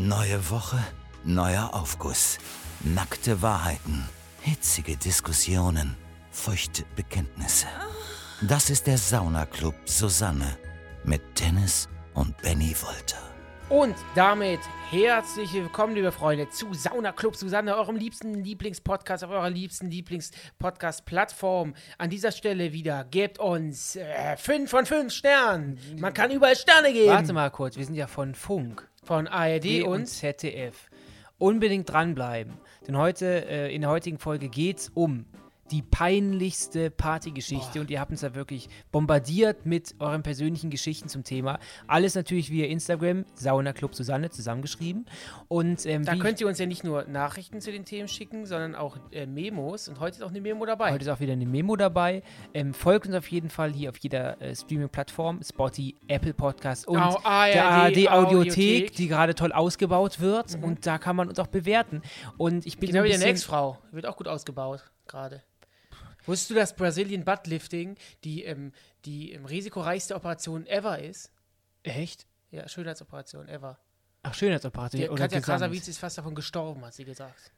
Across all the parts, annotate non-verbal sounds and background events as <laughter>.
Neue Woche, neuer Aufguss. Nackte Wahrheiten, hitzige Diskussionen, feuchte Bekenntnisse. Das ist der Saunaclub Susanne mit Dennis und Benny Wolter. Und damit herzlich willkommen, liebe Freunde, zu Sauna Club Susanne, eurem liebsten Lieblingspodcast auf eurer liebsten Lieblingspodcast-Plattform. An dieser Stelle wieder, gebt uns äh, fünf von fünf Sternen. Man kann überall Sterne geben. Warte mal kurz, wir sind ja von Funk Von ARD D und ZDF. Unbedingt dranbleiben, denn heute, äh, in der heutigen Folge geht es um die peinlichste Partygeschichte und ihr habt uns da wirklich bombardiert mit euren persönlichen Geschichten zum Thema. Alles natürlich via Instagram, Sauna Club Susanne zusammengeschrieben. Und ähm, da könnt ihr uns ja nicht nur Nachrichten zu den Themen schicken, sondern auch äh, Memos. Und heute ist auch eine Memo dabei. Heute ist auch wieder eine Memo dabei. Ähm, folgt uns auf jeden Fall hier auf jeder äh, Streaming-Plattform, Spotify, Apple Podcast und Au- ARD der ARD Audiothek, die gerade toll ausgebaut wird. Und da kann man uns auch bewerten. Und ich bin Genau so wie Ex-Frau. Wird auch gut ausgebaut, gerade. Wusstest du, dass Brazilian Buttlifting die, ähm, die ähm, risikoreichste Operation ever ist? Echt? Ja, Schönheitsoperation ever. Ach, Schönheitsoperation. Die Katja Gesamt. Krasavice ist fast davon gestorben, hat sie gesagt.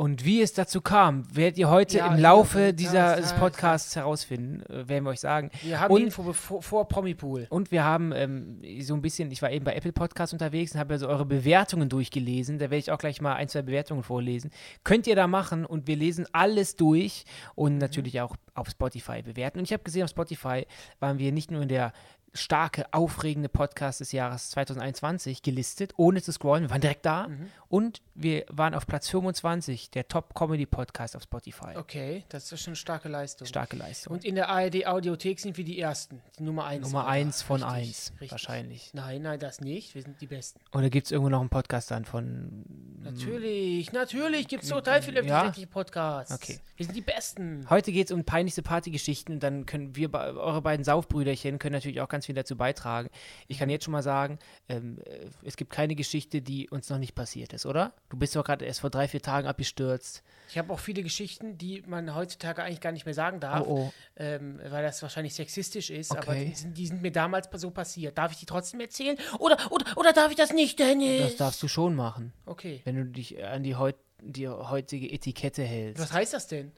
Und wie es dazu kam, werdet ihr heute Ja, im Laufe ja, dieser, ja. Podcasts herausfinden, äh, werden wir euch sagen. Wir haben Und- ihn vor, vor, vor Promipool. Und wir haben ähm, so ein bisschen, ich war eben bei Apple Podcasts unterwegs und habe also eure Bewertungen durchgelesen. Da werde ich auch gleich mal ein, zwei Bewertungen vorlesen. Könnt ihr da machen und wir lesen alles durch und natürlich auch auf Spotify bewerten. Und ich habe gesehen, auf Spotify waren wir nicht nur in der starke, aufregende Podcast des Jahres 2021 gelistet, ohne zu scrollen. Wir waren direkt da. Und wir waren auf Platz 25, der Top-Comedy-Podcast auf Spotify. Okay, das ist schon eine starke Leistung. Starke Leistung. Und in der ARD-Audiothek sind wir die Ersten. Die Nummer 1. Nummer 1 von 1, wahrscheinlich. Nein, nein, das nicht. Wir sind die Besten. Oder gibt es irgendwo noch einen Podcast dann von Natürlich, natürlich gibt es total viele Ja? Podcasts. Okay. Wir sind die Besten. Heute geht es um peinlichste Partygeschichten und dann können wir, eure beiden Saufbrüderchen, können natürlich auch ganz viel dazu beitragen. Ich kann jetzt schon mal sagen, ähm, äh, es gibt keine Geschichte, die uns noch nicht passiert ist, oder? Du bist doch gerade erst vor drei, vier Tagen abgestürzt. Ich habe auch viele Geschichten, die man heutzutage eigentlich gar nicht mehr sagen darf, Oh, oh. Ähm, weil das wahrscheinlich sexistisch ist. Aber Okay. die sind, die sind mir damals so passiert. Darf ich die trotzdem erzählen? Oder, oder, oder darf ich das nicht, Dennis? Das darfst du schon machen, okay. wenn du dich an die, heut, die heutige Etikette hältst. Was heißt das denn?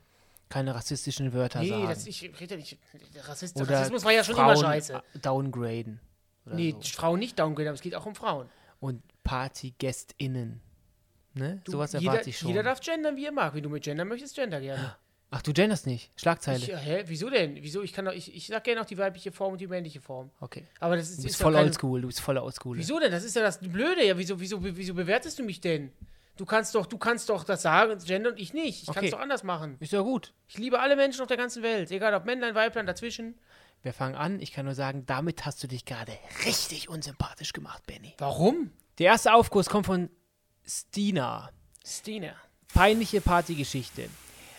Keine rassistischen Wörter Nee, sagen. das, ich rede nicht. Rassist, Oder Rassismus war ja schon Frauen immer scheiße. downgraden. Oder Nee, so. Frauen nicht downgrade, aber es geht auch um Frauen. Und PartygästInnen. Ne? Du, Sowas erwarte ich schon. Jeder darf gendern, wie er mag. Wenn du mit gendern möchtest, gender gerne. Ach, du genderst nicht. Schlagzeile. Ich, hä? Wieso denn? Wieso? Ich kann doch, ich, ich sag gerne auch die weibliche Form und die männliche Form. okay. Aber das ist, Du bist ist voll oldschool, du bist voll oldschool. Wieso denn? Das ist ja das Blöde. Ja, wieso, wieso, wieso bewertest du mich denn? Du kannst doch, du kannst doch das sagen, Gender und ich nicht. Ich kann Okay. es doch anders machen. Ist ja gut. Ich liebe alle Menschen auf der ganzen Welt, egal ob Männlein, Weiblein, dazwischen. Wir fangen an. Ich kann nur sagen, damit hast du dich gerade richtig unsympathisch gemacht, Benny. Warum? Der erste Aufguss kommt von Stina. Stina. Peinliche Partygeschichte.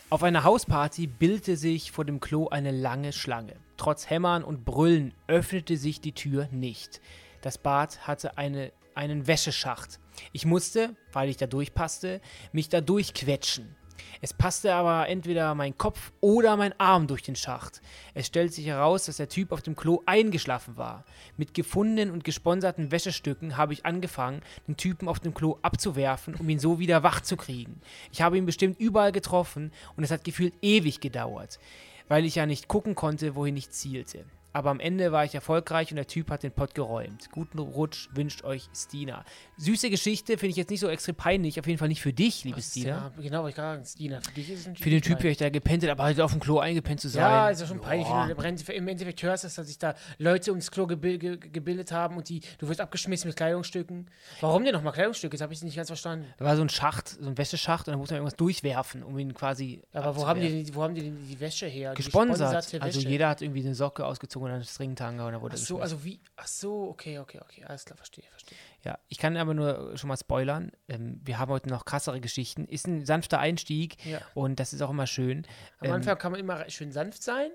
Auf einer Hausparty bildete sich vor dem Klo eine lange Schlange. Trotz Hämmern und Brüllen öffnete sich die Tür nicht. Das Bad hatte eine, einen Wäscheschacht. Ich musste, weil ich da durchpasste, mich da durchquetschen. Es passte aber entweder mein Kopf oder mein Arm durch den Schacht. Es stellt sich heraus, dass der Typ auf dem Klo eingeschlafen war. Mit gefundenen und gesponserten Wäschestücken habe ich angefangen, den Typen auf dem Klo abzuwerfen, um ihn so wieder wach zu kriegen. Ich habe ihn bestimmt überall getroffen und es hat gefühlt ewig gedauert, weil ich ja nicht gucken konnte, wohin ich zielte. Aber am Ende war ich erfolgreich und der Typ hat den Pott geräumt. Guten Rutsch wünscht euch Stina. Süße Geschichte, finde ich jetzt nicht so extrem peinlich. Auf jeden Fall nicht für dich, liebe Stina. Ja, genau, ich gerade sagen. Stina, für dich ist es natürlich Für den Typ, der ich da gepennt hat, aber halt auf dem Klo eingepennt zu sein. Ja, ist ja schon peinlich, wenn du im Endeffekt- hörst, dass sich da Leute ums Klo gebil ge gebildet haben und die, du wirst abgeschmissen mit Kleidungsstücken. Warum denn nochmal Kleidungsstücke? Das habe ich nicht ganz verstanden. Da war so ein Schacht, so ein Wäscheschacht und da muss man irgendwas durchwerfen, um ihn quasi. Aber wo haben, die, wo haben die denn die Wäsche her? Gesponsert. gesponserte Also Wäsche. jeder hat irgendwie eine Socke ausgezogen und einen Stringtanga und dann wurde Ach er so, geschmissen. also wie? Ach so, okay, okay, okay. Alles klar, verstehe, verstehe. Ja, ich kann aber nur schon mal spoilern. Ähm, wir haben heute noch krassere Geschichten. Ist ein sanfter Einstieg Ja. und das ist auch immer schön. Am Ähm, Anfang kann man immer schön sanft sein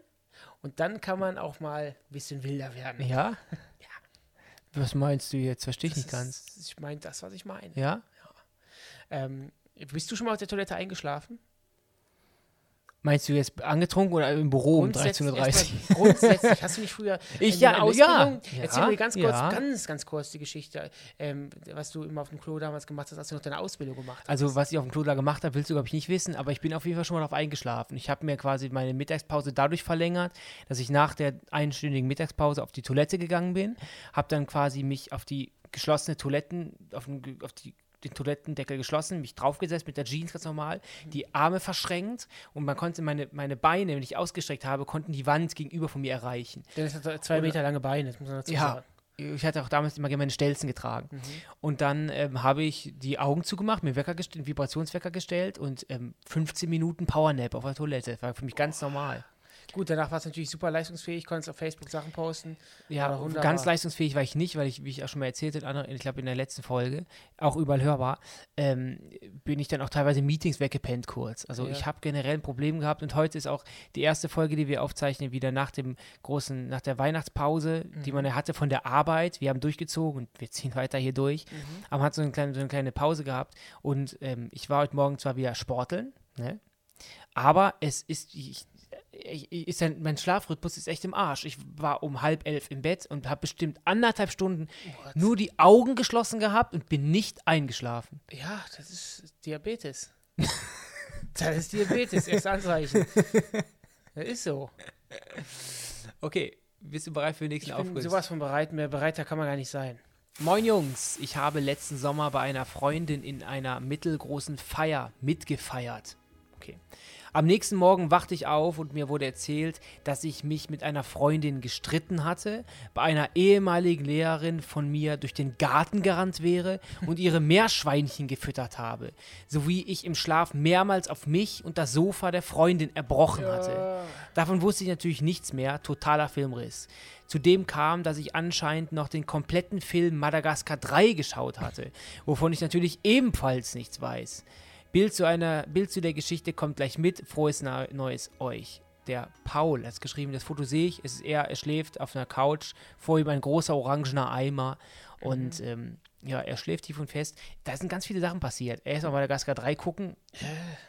und dann kann man auch mal ein bisschen wilder werden. Ja? <laughs> Was meinst du jetzt? Verstehe ich Das nicht ganz. ist, ich meine das, was ich meine. Ja? Ähm, bist du schon mal auf der Toilette eingeschlafen? Meinst du jetzt angetrunken oder im Büro um 13.30 Uhr? Grundsätzlich, hast du nicht früher <laughs> Ich ja, Ausbildung, ja, erzähl mir ganz kurz, ja. ganz, ganz kurz die Geschichte, ähm, was du immer auf dem Klo damals gemacht hast, als du noch deine Ausbildung gemacht hast. Also, was ich auf dem Klo da gemacht habe, willst du, glaube ich, nicht wissen, aber ich bin auf jeden Fall schon mal darauf eingeschlafen. Ich habe mir quasi meine Mittagspause dadurch verlängert, dass ich nach der einstündigen Mittagspause auf die Toilette gegangen bin, habe dann quasi mich auf die geschlossene Toiletten, auf, den, auf die, den Toilettendeckel geschlossen, mich draufgesetzt mit der Jeans ganz normal, die Arme verschränkt und man konnte meine, meine Beine, wenn ich ausgestreckt habe, konnten die Wand gegenüber von mir erreichen. Dennis hat zwei Meter lange Beine, das muss man dazu Ja, sagen. ich hatte auch damals immer gerne meine Stelzen getragen. Und dann ähm, habe ich die Augen zugemacht, mir einen, Wecker gest- einen Vibrationswecker gestellt und ähm, 15 Minuten Powernap auf der Toilette. Das war für mich ganz normal. Gut, danach war es natürlich super leistungsfähig, konntest auf Facebook Sachen posten. Ja, Aber ganz leistungsfähig war ich nicht, weil ich, wie ich auch schon mal erzählt habe, ich glaube in der letzten Folge, auch überall hörbar, ähm, bin ich dann auch teilweise in Meetings weggepennt kurz. Also Ja. ich habe generell ein Problem gehabt und heute ist auch die erste Folge, die wir aufzeichnen, wieder nach dem großen, nach der Weihnachtspause, die Mhm. man ja hatte von der Arbeit. Wir haben durchgezogen und wir ziehen weiter hier durch. Mhm. Aber man hat so eine kleine, so eine kleine Pause gehabt und ähm, ich war heute Morgen zwar wieder sporteln, ne? aber es ist, ich- ist ein, mein Schlafrhythmus ist echt im Arsch. Ich war um halb elf im Bett und habe bestimmt anderthalb Stunden nur die Augen geschlossen gehabt und bin nicht eingeschlafen. Ja, das ist Diabetes. <laughs> das ist Diabetes, erst Anzeichen. Das ist so. Okay, bist du bereit für den nächsten Ich bin sowas von bereit, mehr bereiter kann man gar nicht sein. Moin Jungs, ich habe letzten Sommer bei einer Freundin in einer mittelgroßen Feier mitgefeiert. Okay. Am nächsten Morgen wachte ich auf und mir wurde erzählt, dass ich mich mit einer Freundin gestritten hatte, bei einer ehemaligen Lehrerin von mir durch den Garten gerannt wäre und ihre Meerschweinchen gefüttert habe, sowie ich im Schlaf mehrmals auf mich und das Sofa der Freundin erbrochen hatte. Davon wusste ich natürlich nichts mehr, totaler Filmriss. Zudem kam, dass ich anscheinend noch den kompletten Film Madagaskar 3 geschaut hatte, wovon ich natürlich ebenfalls nichts weiß. Bild zu, einer, Bild zu der Geschichte kommt gleich mit. Frohes Neues euch. Der Paul hat es geschrieben, das Foto sehe ich. Es ist er, er schläft auf einer Couch, vor ihm ein großer orangener Eimer und ähm, ja, er schläft tief und fest. Da sind ganz viele Sachen passiert. Er ist auf Madagaskar 3 gucken,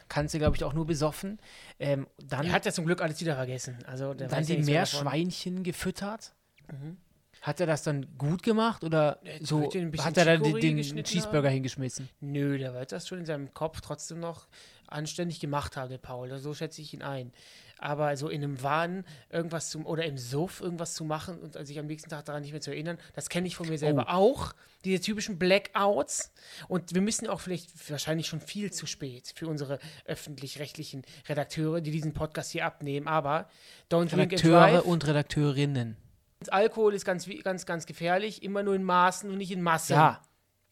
kannst du, glaube ich, auch nur besoffen. Ähm, dann Er hat ja zum Glück alles wieder vergessen. Also, dann die mehr davon. Meerschweinchen gefüttert. Hat er das dann gut gemacht oder Ja, so? Hat er dann den, den Cheeseburger haben? hingeschmissen? Nö, der wird das schon in seinem Kopf trotzdem noch anständig gemacht haben, der Paul. So schätze ich ihn ein. Aber so in einem Wahn irgendwas zum, oder im Suff irgendwas zu machen und sich am nächsten Tag daran nicht mehr zu erinnern, das kenne ich von mir selber Oh. auch. Diese typischen Blackouts. Und wir müssen auch vielleicht wahrscheinlich schon viel zu spät für unsere öffentlich-rechtlichen Redakteure, die diesen Podcast hier abnehmen. Aber don't drink and Redakteure und Redakteurinnen. Alkohol ist ganz, ganz, ganz gefährlich. Immer nur in Maßen und nicht in Massen. Ja.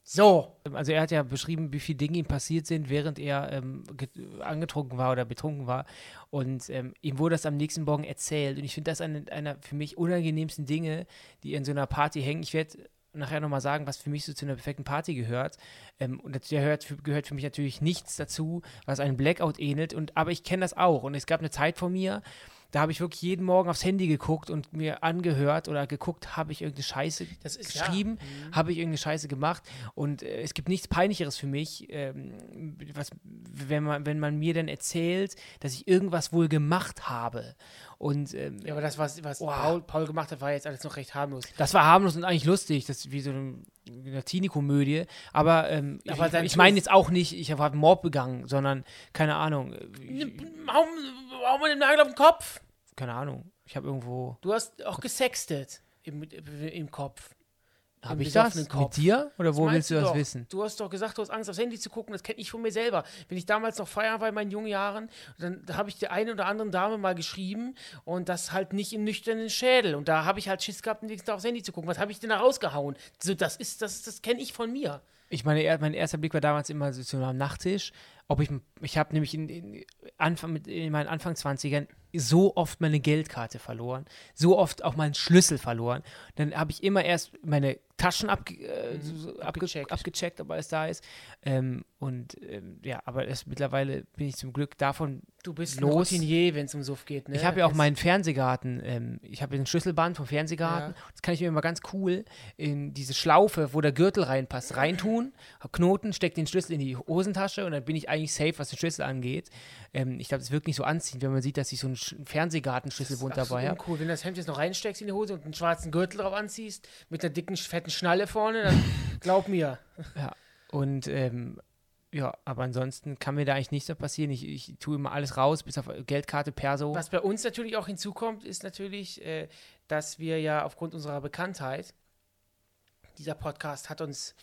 So. Also er hat ja beschrieben, wie viele Dinge ihm passiert sind, während er ähm, ge- angetrunken war oder betrunken war. Und ähm, ihm wurde das am nächsten Morgen erzählt. Und ich finde das eine, einer für mich unangenehmsten Dinge, die in so einer Party hängen. Ich werde nachher nochmal sagen, was für mich so zu einer perfekten Party gehört. Ähm, und da gehört, für- gehört für mich natürlich nichts dazu, was einem Blackout ähnelt. Und, aber ich kenne das auch. Und es gab eine Zeit von mir, da habe ich wirklich jeden Morgen aufs Handy geguckt und mir angehört oder geguckt, habe ich irgendeine Scheiße ist- ja. geschrieben, habe ich irgendeine Scheiße gemacht. Und äh, es gibt nichts Peinlicheres für mich, ähm, was, wenn, man, wenn man mir dann erzählt, dass ich irgendwas wohl gemacht habe. Und ähm, Ja, aber das, was, was Wow. Paul, Paul gemacht hat, war jetzt alles noch recht harmlos. das war harmlos und eigentlich lustig, das ist wie so eine, eine Teenie-Komödie. Aber, ähm, Aber ich, ich meine jetzt auch nicht, ich habe einen Mord begangen, sondern keine Ahnung, äh, ich, Warum, warum mit dem Nagel auf den Kopf? keine Ahnung, ich habe irgendwo, Du hast auch gesextet im, im Kopf. Habe ich das mit dir oder wo willst du das doch. wissen? Du hast doch gesagt, du hast Angst aufs Handy zu gucken. Das kenne ich von mir selber. Wenn ich damals noch feiern war in meinen jungen Jahren, dann da habe ich der einen oder anderen Dame mal geschrieben und das halt nicht im nüchternen Schädel. Und da habe ich halt Schiss gehabt, nächsten Tag aufs Handy zu gucken. Was habe ich denn da rausgehauen? So, das ist, das, das kenne ich von mir. Ich meine, mein erster Blick war damals immer so zu am Nachttisch. Ob ich, ich habe nämlich in, in, Anfang, in meinen Anfang 20ern so oft meine Geldkarte verloren, so oft auch meinen Schlüssel verloren. Dann habe ich immer erst meine Taschen abge, äh, so, so abge, abgecheckt. abgecheckt, ob alles da ist. Ähm, und ähm, ja, aber es, mittlerweile bin ich zum Glück davon Du bist Los. ein Routinier, wenn es um Suff geht, ne? Ich habe ja auch Das- meinen Fernsehgarten, ähm, ich habe den Schlüsselband vom Fernsehgarten. Ja. Das kann ich mir immer ganz cool in diese Schlaufe, wo der Gürtel reinpasst, reintun, Knoten, steck den Schlüssel in die Hosentasche und dann bin ich eigentlich safe, was den Schlüssel angeht. Ähm, ich glaube, es wirkt nicht so anziehend, wenn man sieht, dass ich so einen Sch- Fernsehgarten-Schlüsselbund Absolut dabei habe. uncool. Wenn du das Hemd jetzt noch reinsteckst in die Hose und einen schwarzen Gürtel drauf anziehst, mit einer dicken, fetten Schnalle vorne, dann <laughs> glaub mir. Ja. Und ähm, ja, aber ansonsten kann mir da eigentlich nichts mehr passieren. Ich, ich tue immer alles raus, bis auf Geldkarte, Perso. Was bei uns natürlich auch hinzukommt, ist natürlich, äh, dass wir ja aufgrund unserer Bekanntheit, dieser Podcast hat uns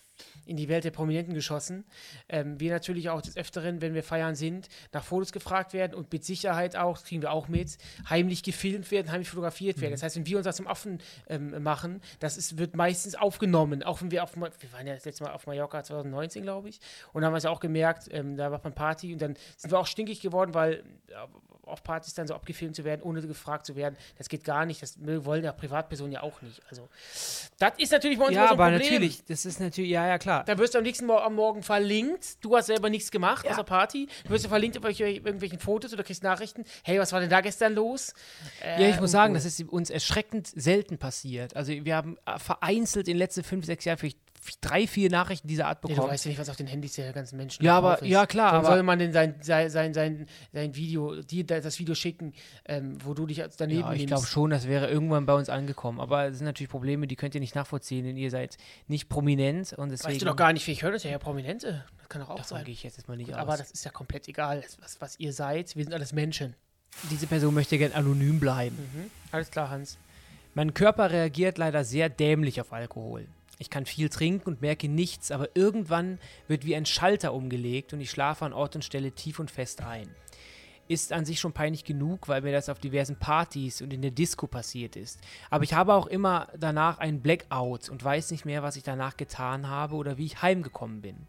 in die Welt der Prominenten geschossen, ähm, wir natürlich auch des Öfteren, wenn wir feiern sind, nach Fotos gefragt werden und mit Sicherheit auch, das kriegen wir auch mit, heimlich gefilmt werden, heimlich fotografiert werden. Das heißt, wenn wir uns das zum Affen ähm, machen, das ist, wird meistens aufgenommen, auch wenn wir auf, wir waren ja das letzte Mal auf Mallorca 2019, glaube ich, und da haben wir es ja auch gemerkt, ähm, da war man Party und dann sind wir auch stinkig geworden, weil äh, auf Partys dann so abgefilmt zu werden, ohne gefragt zu werden, das geht gar nicht, das wollen ja Privatpersonen ja auch nicht. Also, das ist natürlich bei uns ja, so ein aber Problem. natürlich, das ist natürlich, ja, ja, klar. Da wirst du am nächsten Mo am Morgen verlinkt. Du hast selber nichts gemacht außer Party. Du wirst du verlinkt auf irgendwelche- irgendwelchen Fotos oder kriegst Nachrichten. Hey, was war denn da gestern los? Äh, Ja, ich muss sagen, uncool. das ist uns erschreckend selten passiert. Also wir haben äh, vereinzelt in den letzten fünf, sechs Jahren vielleicht drei, vier Nachrichten dieser Art Ja, bekommen. du weißt ja nicht, was auf den Handys der ganzen Menschen Ja, aber- ist. ja, klar, Warum aber- soll man denn sein, sein, sein, sein, sein Video, dir das Video schicken, ähm, wo du dich als daneben ja, ich glaube schon, das wäre irgendwann bei uns angekommen. Aber es sind natürlich Probleme, die könnt ihr nicht nachvollziehen, denn ihr seid nicht prominent und deswegen. Weißt du doch gar nicht, ich höre das ja, ja Prominente. Das kann doch auch Davon sein. gehe ich jetzt erstmal nicht Aber aus. das ist ja komplett egal, was, was ihr seid. Wir sind alles Menschen. Diese Person möchte gern anonym bleiben. Mhm. Alles klar, Hans. Mein Körper reagiert leider sehr dämlich auf Alkohol. Ich kann viel trinken und merke nichts, aber irgendwann wird wie ein Schalter umgelegt und ich schlafe an Ort und Stelle tief und fest ein. Ist an sich schon peinlich genug, weil mir das auf diversen Partys und in der Disco passiert ist. Aber ich habe auch immer danach einen Blackout und weiß nicht mehr, was ich danach getan habe oder wie ich heimgekommen bin.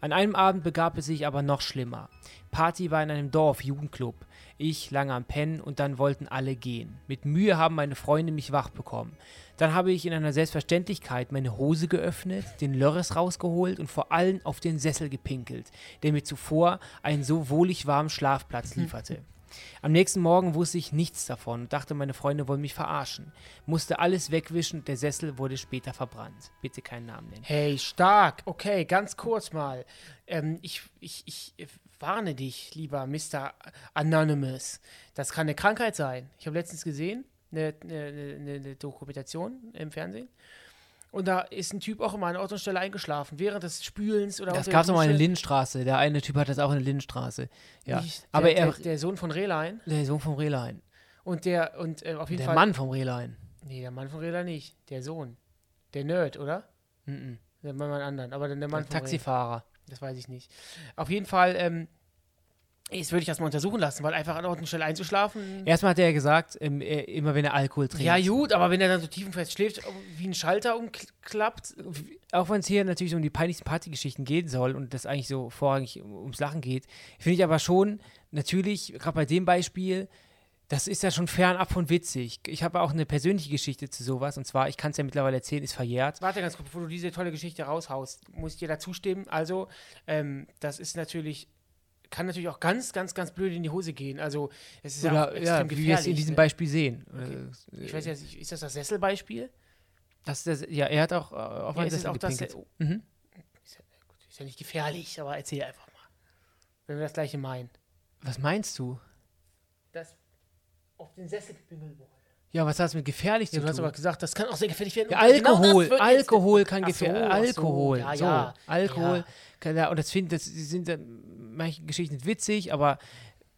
An einem Abend begab es sich aber noch schlimmer. Party war in einem Dorf, Jugendclub. Ich lange am Pennen und dann wollten alle gehen. Mit Mühe haben meine Freunde mich wach bekommen. Dann habe ich in einer Selbstverständlichkeit meine Hose geöffnet, den Lörres rausgeholt und vor allem auf den Sessel gepinkelt, der mir zuvor einen so wohlig warmen Schlafplatz lieferte. Am nächsten Morgen wusste ich nichts davon und dachte, meine Freunde wollen mich verarschen. Musste alles wegwischen und der Sessel wurde später verbrannt. Bitte keinen Namen nennen. Hey, stark. Okay, ganz kurz mal. Ähm, ich, ich, ich warne dich, lieber Mr. Anonymous. Das kann eine Krankheit sein. Ich habe letztens gesehen, eine, eine, eine, Dokumentation im Fernsehen. Und da ist ein Typ auch immer an Ort und Stelle eingeschlafen, während des Spülens oder Das gab es der noch mal in der. Lindenstraße. Der eine Typ hat das auch in der Lindenstraße. Ja. Nicht der, Aber er, der, der Sohn von Rehlein der Sohn vom Rehlein. und der und äh, auf jeden Der Fall. Mann vom Rehlein. Nee, der Mann von Rehlein nicht. Der Sohn. Der Nerd, oder? Mhm. Der Mann, Mann anderen. Aber dann der Mann Der von Rehlein. Taxifahrer. Das weiß ich nicht. Auf jeden Fall, ähm, jetzt würde ich das mal untersuchen lassen, weil einfach an Ort und Stelle einzuschlafen. Erstmal hat er gesagt, ähm, er, immer wenn er Alkohol trinkt. Ja, gut, aber wenn er dann so tiefenfest schläft, wie ein Schalter umklappt. Auch wenn es hier natürlich um die peinlichsten Partygeschichten gehen soll und das eigentlich so vorrangig um- ums Lachen geht, finde ich aber schon, natürlich, gerade bei dem Beispiel, das ist ja schon fernab von witzig. Ich habe auch eine persönliche Geschichte zu sowas und zwar, ich kann es ja mittlerweile erzählen, ist verjährt. Warte ganz kurz, bevor du diese tolle Geschichte raushaust, muss ich dir da zustimmen. Also, ähm, das ist natürlich, kann natürlich auch ganz, ganz, ganz blöd in die Hose gehen. Also, es ist ja, Oder extrem ja, wie wir es in gefährlich, diesem ne? Beispiel sehen. Okay. Ich weiß ja, nicht, ist das das Sesselbeispiel? Das, das, ja, er hat auch äh, auf Ja, einen ist es Sessel auch das, gepinkelt. oh, Mhm. ist ja nicht gefährlich, aber erzähl einfach mal. Wenn wir das gleiche meinen. Was meinst du? Das auf den Sessel gepinkelt wurde. Ja, was hat das mit gefährlich Ja, zu du hast tun? aber gesagt, das kann auch sehr gefährlich werden. Ja, genau Alkohol, jetzt- Alkohol kann so, gefährlich. so, Alkohol, ja, so, ja, Alkohol. ja. Kann, ja, und das finde das sind manche Geschichten witzig, aber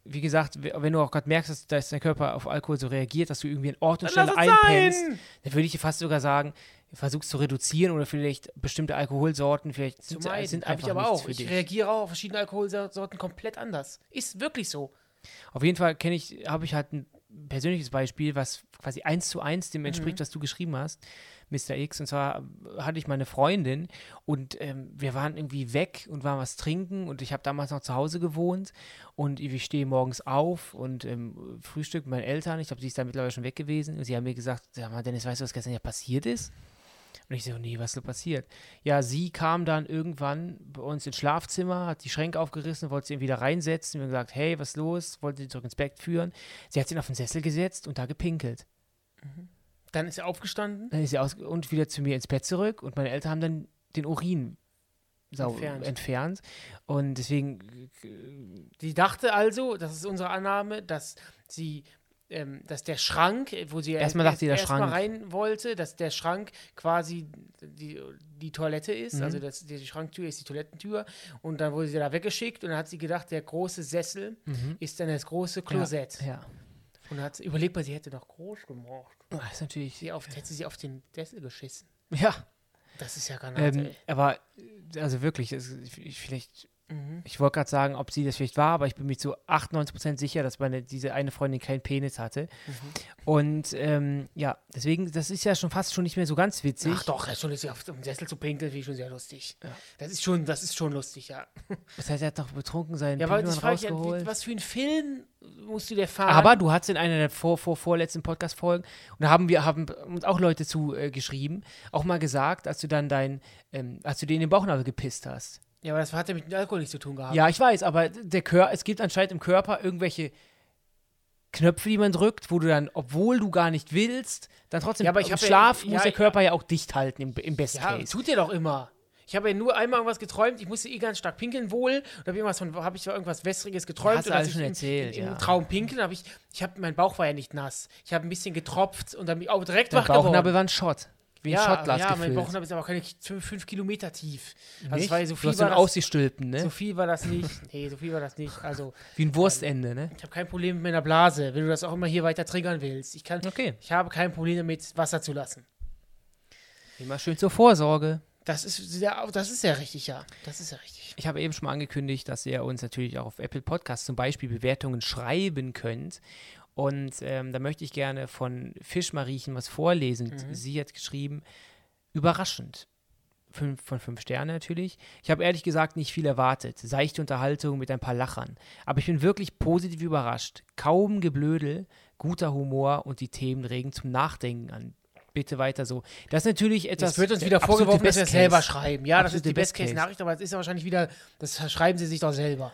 wie gesagt, wenn du auch gerade merkst, dass, dein Körper auf Alkohol so reagiert, dass du irgendwie an Ort und Stelle einpennst, sein! dann würde ich dir fast sogar sagen, versuch's zu reduzieren oder vielleicht bestimmte Alkoholsorten vielleicht Zu sind, meiden. sind einfach ich aber auch. für Ich dich. reagiere auch auf verschiedene Alkoholsorten komplett anders. Ist wirklich so. Auf jeden Fall kenne ich, habe ich halt ein persönliches Beispiel, was quasi eins zu eins Mhm. dem entspricht, was du geschrieben hast, Mr. X. Und zwar hatte ich meine Freundin und ähm, wir waren irgendwie weg und waren was trinken und ich habe damals noch zu Hause gewohnt und ich stehe morgens auf und ähm, Frühstück mit meinen Eltern. Ich glaube, sie ist da mittlerweile schon weg gewesen und sie haben mir gesagt, sag mal, Dennis, weißt du, was gestern ja passiert ist? Und ich so, nee, was ist da passiert? Ja, sie kam dann irgendwann bei uns ins Schlafzimmer, hat die Schränke aufgerissen, wollte sie wieder reinsetzen. Wir haben gesagt, hey, was ist los? Wollte sie zurück ins Bett führen. Sie hat sich auf den Sessel gesetzt und da gepinkelt. Dann ist er aufgestanden. Dann ist sie aus und wieder zu mir ins Bett zurück und meine Eltern haben dann den Urin Entfernt. entfernt. Und deswegen, Sie dachte also, das ist unsere Annahme, dass sie, ähm, dass der Schrank, wo sie Erstmal der erstmal Schrank. rein wollte, dass der Schrank quasi die, die Toilette ist, Mhm. also das, die Schranktür ist die Toilettentür und dann wurde sie da weggeschickt und dann hat sie gedacht, der große Sessel ist dann das große Klosett. Mhm. Ja, Und hat überlegt mal, sie hätte noch groß gemacht. ja. Das ist natürlich, Sie auf, hätte sie auf den Sessel geschissen. ja. Das ist ja Granate. Ähm, ey. aber, also wirklich, ich, vielleicht, Mhm. ich wollte gerade sagen, ob sie das vielleicht war, aber ich bin mir zu 98% sicher, dass meine, diese eine Freundin keinen Penis hatte. Mhm. Und ähm, ja, deswegen, das ist ja schon fast schon nicht mehr so ganz witzig. Ach doch, ja, schon ist sie auf dem Sessel zu pinkeln, finde ich schon sehr lustig. Ja. Das ist schon, das ist schon lustig, ja. <laughs> Das heißt, er hat doch betrunken seinen Ja, Pimmel das frage ich ja, rausgeholt. wie- was für einen Film musst du dir fahren? Aber du hast in einer der vor, vor, vorletzten Podcast-Folgen, und da haben wir haben uns auch Leute zu äh, geschrieben, auch mal gesagt, als du dann dein, ähm, als du dir in den Bauchnabel gepisst hast. Ja, aber das hat ja mit dem Alkohol nichts zu tun gehabt. Ja, ich weiß, aber der Kör es gibt anscheinend im Körper irgendwelche Knöpfe, die man drückt, wo du dann, obwohl du gar nicht willst, dann trotzdem Ja, aber ich im Schlaf ja, muss der. Körper ja auch dicht halten im, im Best Ja, Case. tut ihr doch immer. Ich habe ja nur einmal irgendwas geträumt, ich musste eh ganz stark pinkeln wohl. Und habe irgendwas von, habe ich irgendwas Wässriges geträumt. hast du alles ich schon erzählt, im, im ja. Traum pinkeln, habe ich, ich habe, mein Bauch war ja nicht nass. Ich habe ein bisschen getropft und dann bin ich auch direkt Dein wach Bauchnabel geworden. war ein Shot. Wie ein ja, Shotglas ja, mein gefüllt. Bauchnabel ist aber keine 5 Kilometer tief. Also es Nicht? war ja so du viel hast war das, ausgestülpen, ne? so viel war das nicht. Nee, so viel war das nicht. Also Wie ein Wurstende, ne? Ich habe kein Problem mit meiner Blase, wenn du das auch immer hier weiter triggern willst. Ich, kann, Okay. ich habe kein Problem damit, Wasser zu lassen. Immer schön zur Vorsorge. Das ist sehr, das ist sehr richtig, ja. Das ist ja richtig. Ich habe eben schon mal angekündigt, dass ihr uns natürlich auch auf Apple Podcasts zum Beispiel Bewertungen schreiben könnt. Und ähm, da möchte ich gerne von Fischmariechen was vorlesen. Sie hat geschrieben, überraschend. Fünf von fünf Sterne natürlich. Ich habe ehrlich gesagt nicht viel erwartet. Seichte Unterhaltung mit ein paar Lachern. Aber ich bin wirklich positiv überrascht. Kaum Geblödel, guter Humor und die Themen regen zum Nachdenken an. Bitte weiter so. Das ist natürlich etwas. Es wird uns der wieder vorgeworfen, dass wir es selber schreiben. Ja, das ist die Best Case. Best-Case-Nachricht, aber es ist ja wahrscheinlich wieder, das schreiben sie sich doch selber.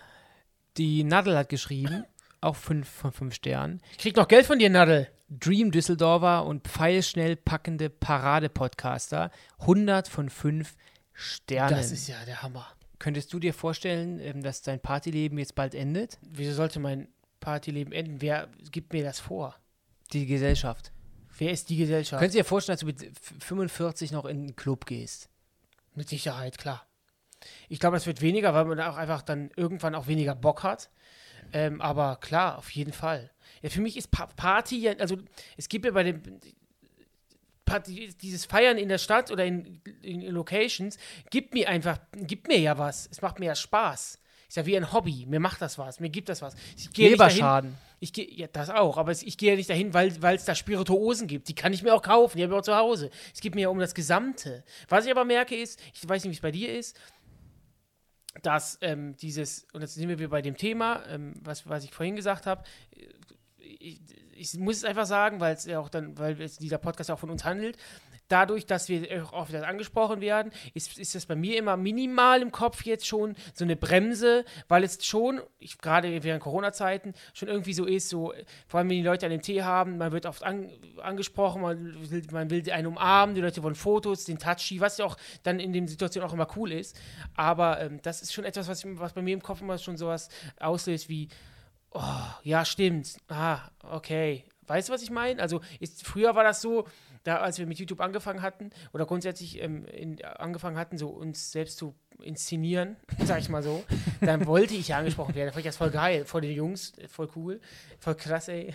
Die Nadel hat geschrieben, auch fünf von fünf Sternen. Ich krieg noch Geld von dir, Nadel. Dream Düsseldorfer und pfeilschnell packende Parade-Podcaster. 100 von 5 Sternen. Das ist ja der Hammer. Könntest du dir vorstellen, ähm, dass dein Partyleben jetzt bald endet? Wieso sollte mein Partyleben enden? Wer gibt mir das vor? Die Gesellschaft. Wer ist die Gesellschaft? Könntest du dir vorstellen, dass du mit f- 45 noch in einen Club gehst? Mit Sicherheit, klar. Ich glaube, es wird weniger, weil man auch einfach dann irgendwann auch weniger Bock hat. Ähm, aber klar, auf jeden Fall. Ja, für mich ist pa Party ja, also es gibt ja bei dem Party, dieses Feiern in der Stadt oder in, in, Locations, gibt mir einfach, gibt mir ja was. Es macht mir ja Spaß. Ist ja wie ein Hobby. Mir macht das was. Mir gibt das was. Ich gehe dahin. Leberschaden. Ich gehe, ja, das auch, aber ich gehe ja nicht dahin, weil es da Spirituosen gibt. Die kann ich mir auch kaufen, die habe ich auch zu Hause. Es geht mir ja um das Gesamte. Was ich aber merke ist, ich weiß nicht, wie es bei dir ist, dass ähm, dieses, und jetzt sind wir bei dem Thema, ähm, was, was ich vorhin gesagt habe, ich, ich muss es einfach sagen, weil es ja auch dann, weil es dieser Podcast ja auch von uns handelt, dadurch, dass wir auch oft angesprochen werden, ist, ist das bei mir immer minimal im Kopf jetzt schon so eine Bremse, weil es schon, ich, gerade während Corona-Zeiten, schon irgendwie so ist, so, vor allem wenn die Leute einen Tee haben, man wird oft an, angesprochen, man will, man will einen umarmen, die Leute wollen Fotos, den Touchy, was ja auch dann in den Situationen auch immer cool ist. Aber ähm, das ist schon etwas, was, was bei mir im Kopf immer schon sowas auslöst wie, oh, ja, stimmt, ah, okay. Weißt du, was ich meine? Also ist, früher war das so, da als wir mit YouTube angefangen hatten oder grundsätzlich ähm, in, angefangen hatten, so uns selbst zu inszenieren, sag ich mal so, dann wollte ich ja angesprochen werden. Da fand ich das voll geil, vor den Jungs, voll cool, voll krass, ey.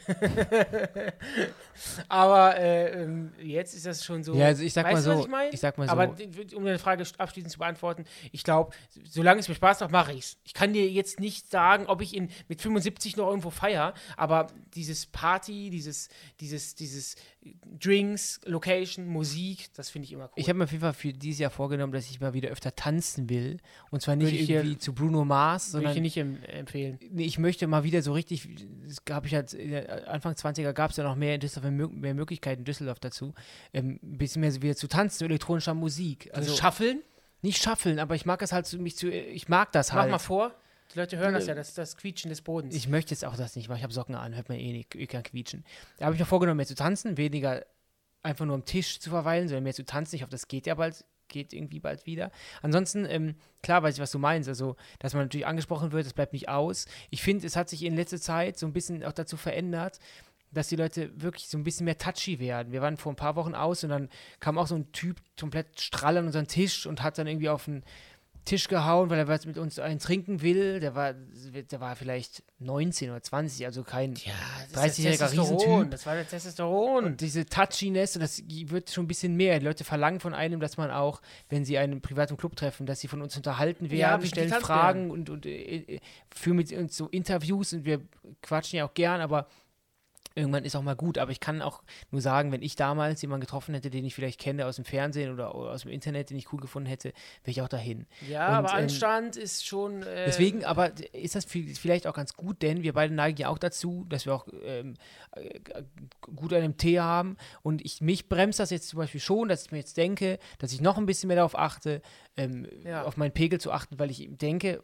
<laughs> Aber äh, ähm, jetzt ist das schon so. Ja, also ich sag weißt mal du, was so, ich, mein? ich sag mal so. Aber um deine Frage abschließend zu beantworten, ich glaube, solange es mir Spaß macht, mache ich es. Ich kann dir jetzt nicht sagen, ob ich in, mit 75 noch irgendwo feier, aber dieses Party, dieses, dieses, dieses Drinks, Location, Musik, das finde ich immer cool. Ich habe mir auf jeden Fall für dieses Jahr vorgenommen, dass ich mal wieder öfter tanzen will. Und zwar nicht irgendwie zu Bruno Mars, Würde ich sondern dir nicht em empfehlen. Nee, ich möchte mal wieder so richtig, das habe ich halt, äh, Anfang 20er gab es ja noch mehr in Düsseldorf, mehr, Mö- mehr Möglichkeiten in Düsseldorf dazu, ähm, ein bisschen mehr so wieder zu tanzen, zu elektronischer Musik. Also Also Schaffeln, nicht schaffeln, aber ich mag das halt, mich zu, ich mag das mach halt. mal vor. Die Leute hören das ja, das, das Quietschen des Bodens. Ich möchte jetzt auch das nicht, weil ich habe Socken an, hört man eh nicht, ich kann quietschen. Da habe ich mir vorgenommen, mehr zu tanzen, weniger einfach nur am Tisch zu verweilen, sondern mehr zu tanzen. Ich hoffe, das geht ja bald, geht irgendwie bald wieder. Ansonsten, ähm, klar weiß ich, was du meinst. Also, dass man natürlich angesprochen wird, das bleibt nicht aus. Ich finde, es hat sich in letzter Zeit so ein bisschen auch dazu verändert, dass die Leute wirklich so ein bisschen mehr touchy werden. Wir waren vor ein paar Wochen aus und dann kam auch so ein Typ komplett strahl an unseren Tisch und hat dann irgendwie auf den Tisch gehauen, weil er was mit uns einen trinken will. Der war, der war vielleicht 19 oder 20, also kein ja, das ist 30-jähriger das Testosteron. Riesentyp. Das war der Testosteron. und diese Touchiness, und das wird schon ein bisschen mehr. Die Leute verlangen von einem, dass man auch, wenn sie einen privaten Club treffen, dass sie von uns unterhalten werden, Ja, stellen. Fragen und, und äh, äh, führen mit uns so Interviews und wir quatschen ja auch gern, aber irgendwann ist auch mal gut. Aber ich kann auch nur sagen, wenn ich damals jemanden getroffen hätte, den ich vielleicht kenne aus dem Fernsehen oder, oder aus dem Internet, den ich cool gefunden hätte, wäre ich auch dahin. ja, und, aber ähm, Anstand ist schon. Äh, Deswegen, aber ist das vi- vielleicht auch ganz gut, denn wir beide neigen ja auch dazu, dass wir auch ähm, äh, gut an dem Tee haben. Und ich, mich bremst das jetzt zum Beispiel schon, dass ich mir jetzt denke, dass ich noch ein bisschen mehr darauf achte, ähm, Ja. auf meinen Pegel zu achten, weil ich denke,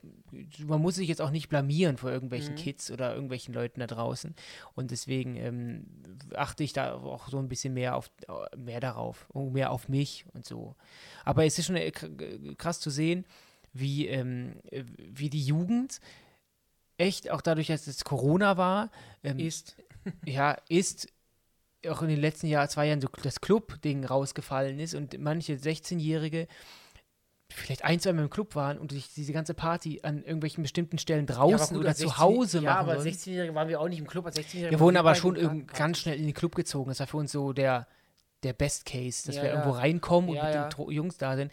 man muss sich jetzt auch nicht blamieren vor irgendwelchen Mhm. Kids oder irgendwelchen Leuten da draußen. Und deswegen ähm, achte ich da auch so ein bisschen mehr auf mehr darauf, mehr auf mich und so. Aber es ist schon äh, kr- krass zu sehen, wie, ähm, äh, wie die Jugend echt, auch dadurch, dass es Corona war, ähm, ist. <laughs> ja, ist auch in den letzten Jahr, zwei Jahren so das Club-Ding rausgefallen ist und manche 16-Jährige vielleicht ein, zwei Mal im Club waren und sich diese ganze Party an irgendwelchen bestimmten Stellen Ja, aber draußen gut, oder zu 16 Hause Ja, machen aber als wollen. 16-Jährige waren wir auch nicht im Club. Als 16-Jährige Wir wurden aber schon ganz schnell in den Club gezogen. Das war für uns so der, der Best Case, dass Ja, wir ja. irgendwo reinkommen und Ja, mit ja. den Jungs da sind.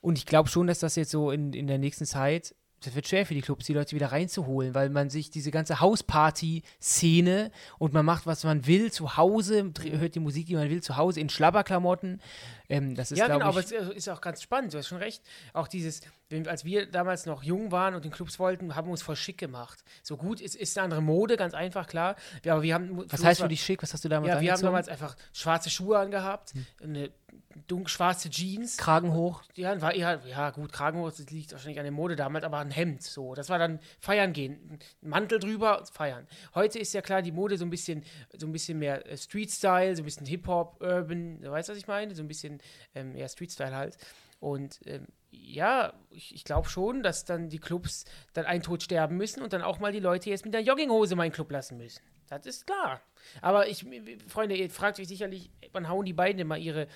Und ich glaube schon, dass das jetzt so in, in der nächsten Zeit, das wird schwer für die Clubs, die Leute wieder reinzuholen, weil man sich diese ganze Hausparty-Szene und man macht, was man will, zu Hause, hört die Musik, die man will, zu Hause in Schlabberklamotten. Ähm, das ist, Ja, genau, aber ich, es ist auch ganz spannend, du hast schon recht. Auch dieses, wenn, als wir damals noch jung waren und in Clubs wollten, haben wir uns voll schick gemacht. So gut, es ist eine andere Mode, ganz einfach, klar. Wir, aber wir haben, was heißt für dich schick? Was hast du damals Ja, wir haben damals einfach schwarze Schuhe angehabt, eine dunkelschwarze Jeans. Kragen hoch. Ja, war eher, ja gut, Kragenhoch, das liegt wahrscheinlich an der Mode damals, aber ein Hemd, so. Das war dann feiern gehen. Mantel drüber, feiern. Heute ist ja klar die Mode so ein bisschen, so ein bisschen mehr äh, Street-Style, so ein bisschen Hip-Hop, Urban, du weißt, was ich meine? So ein bisschen ähm, eher Street-Style halt. Und ähm, ja, ich, ich glaube schon, dass dann die Clubs dann einen Tod sterben müssen und dann auch mal die Leute jetzt mit der Jogginghose mal in den Club lassen müssen. Das ist klar. Aber ich, Freunde, ihr fragt euch sicherlich, wann hauen die beiden immer ihre,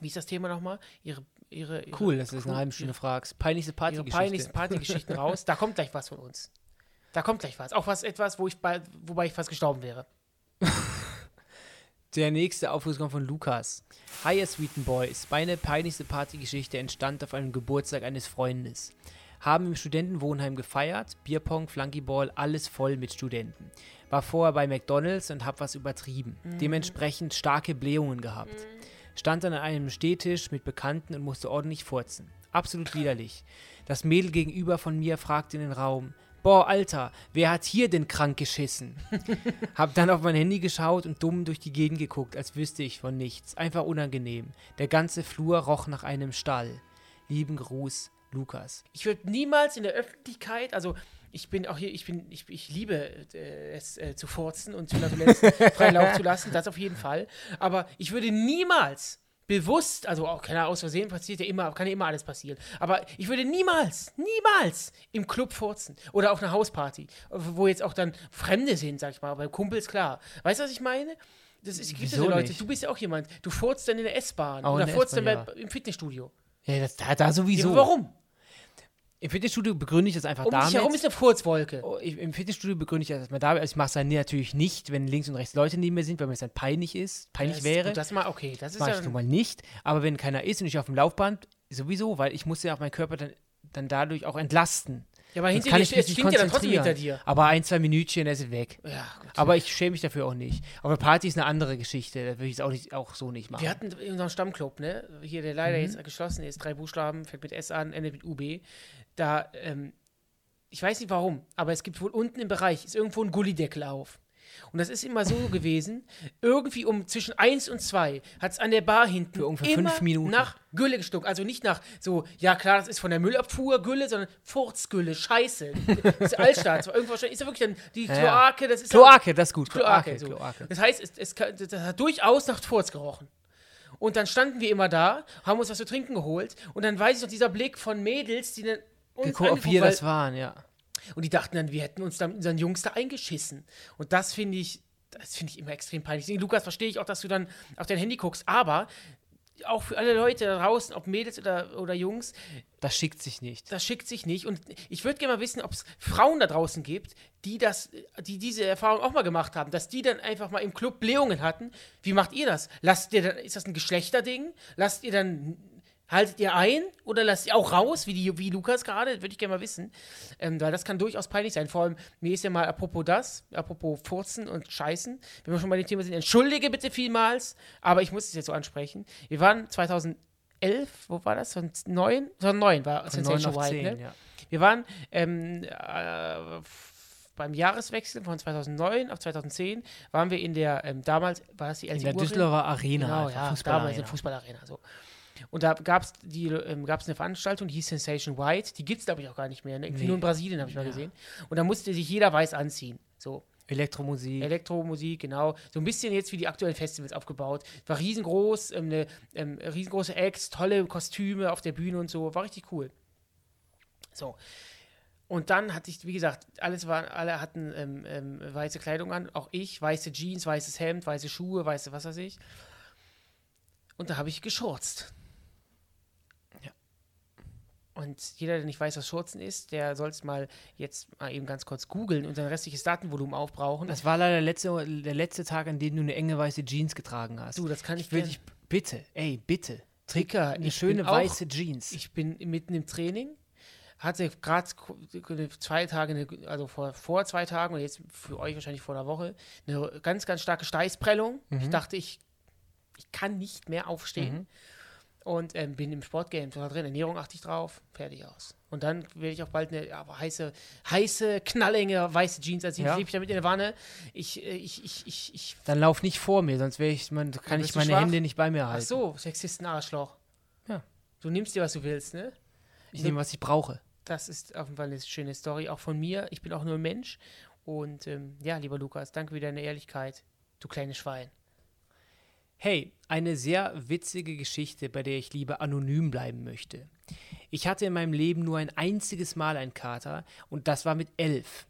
wie ist das Thema nochmal? Ihre, ihre, ihre Cool, dass du das eine halbe Stunde fragst. Peinlichste ihre Partygeschichte. peinlichsten Partygeschichten raus. Da kommt gleich was von uns. Da kommt gleich was. Auch was etwas, wo ich bei, wobei ich fast gestorben wäre. <laughs> Der nächste Aufruf kommt von Lukas. Hi, ihr sweeten Boys. Meine peinlichste Partygeschichte entstand auf einem Geburtstag eines Freundes. Haben im Studentenwohnheim gefeiert, Bierpong, Flunkyball, alles voll mit Studenten. War vorher bei McDonalds und hab was übertrieben. Dementsprechend starke Blähungen gehabt. Stand dann an einem Stehtisch mit Bekannten und musste ordentlich furzen. Absolut widerlich. Das Mädel gegenüber von mir fragte in den Raum: Boah, Alter, wer hat hier denn krank geschissen? <laughs> Hab dann auf mein Handy geschaut und dumm durch die Gegend geguckt, als wüsste ich von nichts. Einfach unangenehm. Der ganze Flur roch nach einem Stall. Lieben Gruß, Lukas. Ich würde niemals in der Öffentlichkeit, also ich bin auch hier, ich bin, ich, ich liebe äh, es äh, zu furzen und zu Flatulenzen <laughs> freien Lauf zu lassen, das auf jeden Fall. Aber ich würde niemals bewusst, also auch keine aus Versehen passiert ja immer, kann ja immer alles passieren. Aber ich würde niemals, niemals im Club furzen oder auf einer Hausparty, wo jetzt auch dann Fremde sind, sag ich mal, bei Kumpels klar. Weißt du, was ich meine? Das ist, gibt ja so Leute, nicht? du bist ja auch jemand, du furzt dann in der S-Bahn oder der furzt dann bei, im Fitnessstudio. Ja, das, da, da Ja, sowieso. aber warum? Im Fitnessstudio begründe ich das einfach Um damit. herum ist eine Furzwolke. Oh, ich, Im Fitnessstudio begründe ich das erstmal damit. Also ich mache es dann natürlich nicht, wenn links und rechts Leute neben mir sind, weil mir das dann peinlich ist, peinlich Das- wäre. gut, Das mal, okay, das ist mache ja. ich nun mal nicht. Aber wenn keiner ist und ich auf dem Laufband, sowieso, weil ich muss ja auch meinen Körper dann, dann dadurch auch entlasten. Ja, aber Sonst hinter kann dir ich steht- mich es stinkt ja dann trotzdem hinter dir. Aber ein, zwei Minütchen, dann ist weg. Ja. Aber ich schäme mich dafür auch nicht. Auf der Party ist eine andere Geschichte. Da würde ich es auch, nicht, auch so nicht machen. Wir hatten in unserem Stammclub, ne, hier der leider jetzt geschlossen ist, drei Buchstaben, fängt mit S an, endet mit UB. Da, ähm, ich weiß nicht warum, aber es gibt wohl unten im Bereich, ist irgendwo ein Gullideckel auf. Und das ist immer so gewesen, irgendwie um zwischen 1 und 2 hat es an der Bar hinten Für ungefähr immer fünf Minuten. nach Gülle gestunken. Also nicht nach so, ja klar, das ist von der Müllabfuhr Gülle, sondern Furzgülle, Scheiße. Das ist Altstadt. Schon- ist ja wirklich dann die Ja. Kloake, das ist Kloake, das ist gut. Kloake. Kloake, so. Kloake. Das heißt, es, es, das hat durchaus nach Furz gerochen. Und dann standen wir immer da, haben uns was zu trinken geholt und dann weiß ich noch dieser Blick von Mädels, die dann uns Geguckt, ob wir das waren, ja. Und die dachten dann, wir hätten uns dann unseren Jungs da eingeschissen. Und das finde ich, das finde ich immer extrem peinlich. Deswegen, Lukas, verstehe ich auch, dass du dann auf dein Handy guckst, aber auch für alle Leute da draußen, ob Mädels oder, oder Jungs, Das schickt sich nicht. das schickt sich nicht. Und ich würde gerne mal wissen, ob es Frauen da draußen gibt, die das, die diese Erfahrung auch mal gemacht haben, dass die dann einfach mal im Club Blähungen hatten. Wie macht ihr das? Lasst ihr dann, ist das ein Geschlechterding? Lasst ihr dann, haltet ihr ein oder lasst ihr auch raus, wie, die, wie Lukas gerade? Würde ich gerne mal wissen. Ähm, weil das kann durchaus peinlich sein. Vor allem, mir ist ja mal, apropos das, apropos Furzen und Scheißen, wenn wir schon bei dem Thema sind, entschuldige bitte vielmals, aber ich muss es jetzt so ansprechen. Wir waren 2011, wo war das? 2009? 2009 war Von Sensation White, ne? ja. Wir waren ähm, äh, beim Jahreswechsel von 2009 auf 2010 waren wir in der, ähm, damals war das die In LC der Uhrring? Düsseldorfer Arena. Genau, ja, Fußballarena. damals in Fußballarena. So. Und da gab es ähm, gab's eine Veranstaltung, die hieß Sensation White. Die gibt es, glaube ich, auch gar nicht mehr. Ne? Nee. Nur in Brasilien habe ich mal Ja. gesehen. Und da musste sich jeder weiß anziehen. So. Elektromusik. Elektromusik, genau. So ein bisschen jetzt wie die aktuellen Festivals aufgebaut. War riesengroß, ähm, eine ähm, riesengroße Acts, tolle Kostüme auf der Bühne und so. War richtig cool. So. Und dann hatte ich, wie gesagt, alles waren, alle hatten ähm, ähm, weiße Kleidung an, auch ich, weiße Jeans, weißes Hemd, weiße Schuhe, weiße was weiß ich. Und da habe ich geschurzt. Und jeder, der nicht weiß, was Schurzen ist, der soll es mal jetzt mal eben ganz kurz googeln und sein restliches Datenvolumen aufbrauchen. Das war leider der letzte, der letzte Tag, an dem du eine enge weiße Jeans getragen hast. du, das kann ich ich will gern- dich, bitte, ey, bitte. Tricker, Eine schöne bin auch- weiße Jeans. Ich bin mitten im Training, hatte gerade zwei Tage, also vor, vor zwei Tagen und jetzt für euch wahrscheinlich vor einer Woche, eine ganz, ganz starke Steißprellung. Ich dachte, ich, ich kann nicht mehr aufstehen. Mhm. Und ähm, bin im Sportgame total drin. Ernährung achte ich drauf, fertig aus. Und dann werde ich auch bald eine aber heiße, heiße, knallenge weiße Jeans anziehen. Ja. Ich damit in der Wanne. Ich, äh, ich, ich, ich, ich. Dann lauf nicht vor mir, sonst ich, man, kann ich meine schwach? Hände nicht bei mir Ach halten. so, Sexisten-Arschloch. Ja. Du nimmst dir, was du willst, ne? Ich nehme, was ich brauche. Das ist auf jeden Fall eine schöne Story, auch von mir. Ich bin auch nur ein Mensch. Und ähm, ja, lieber Lukas, danke für deine Ehrlichkeit, du kleines Schwein. Hey, eine sehr witzige Geschichte, bei der ich lieber anonym bleiben möchte. Ich hatte in meinem Leben nur ein einziges Mal einen Kater und das war mit elf.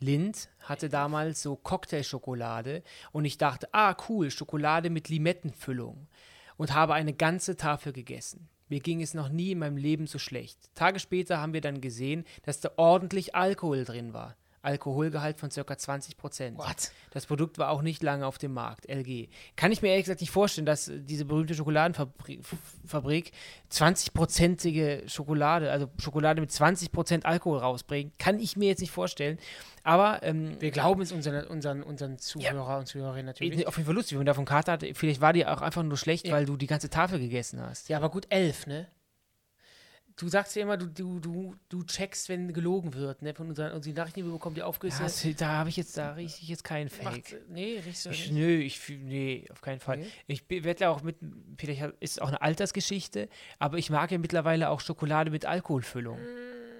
Lind hatte damals so Cocktailschokolade und ich dachte, ah cool, Schokolade mit Limettenfüllung und habe eine ganze Tafel gegessen. Mir ging es noch nie in meinem Leben so schlecht. Tage später haben wir dann gesehen, dass da ordentlich Alkohol drin war. Alkoholgehalt von ca. 20 Prozent. What? Das Produkt war auch nicht lange auf dem Markt, LG. Kann ich mir ehrlich gesagt nicht vorstellen, dass diese berühmte Schokoladenfabrik F- Fabrik 20-prozentige Schokolade, also Schokolade mit 20% Alkohol rausbringt. Kann ich mir jetzt nicht vorstellen. Aber ähm, Wir glauben es unseren, unseren, unseren Zuhörer und Zuhörerinnen natürlich. auf jeden Fall lustig, wenn man davon Karte hatte. Vielleicht war die auch einfach nur schlecht, Ja. weil du die ganze Tafel gegessen hast. Ja, aber gut, elf, ne? Du sagst ja immer, du, du, du, du checkst, wenn gelogen wird, ne? Von unseren, unseren Nachrichten, die wir bekommen, die Aufgüsse. Ja, das- da habe ich jetzt, da rieche ich jetzt keinen macht, Fake. nee, riechst du Ich, nicht. nö, ich nee, auf keinen Fall. Nee? Ich werde ja auch mit, vielleicht ist auch eine Altersgeschichte, aber ich mag ja mittlerweile auch Schokolade mit Alkoholfüllung. Das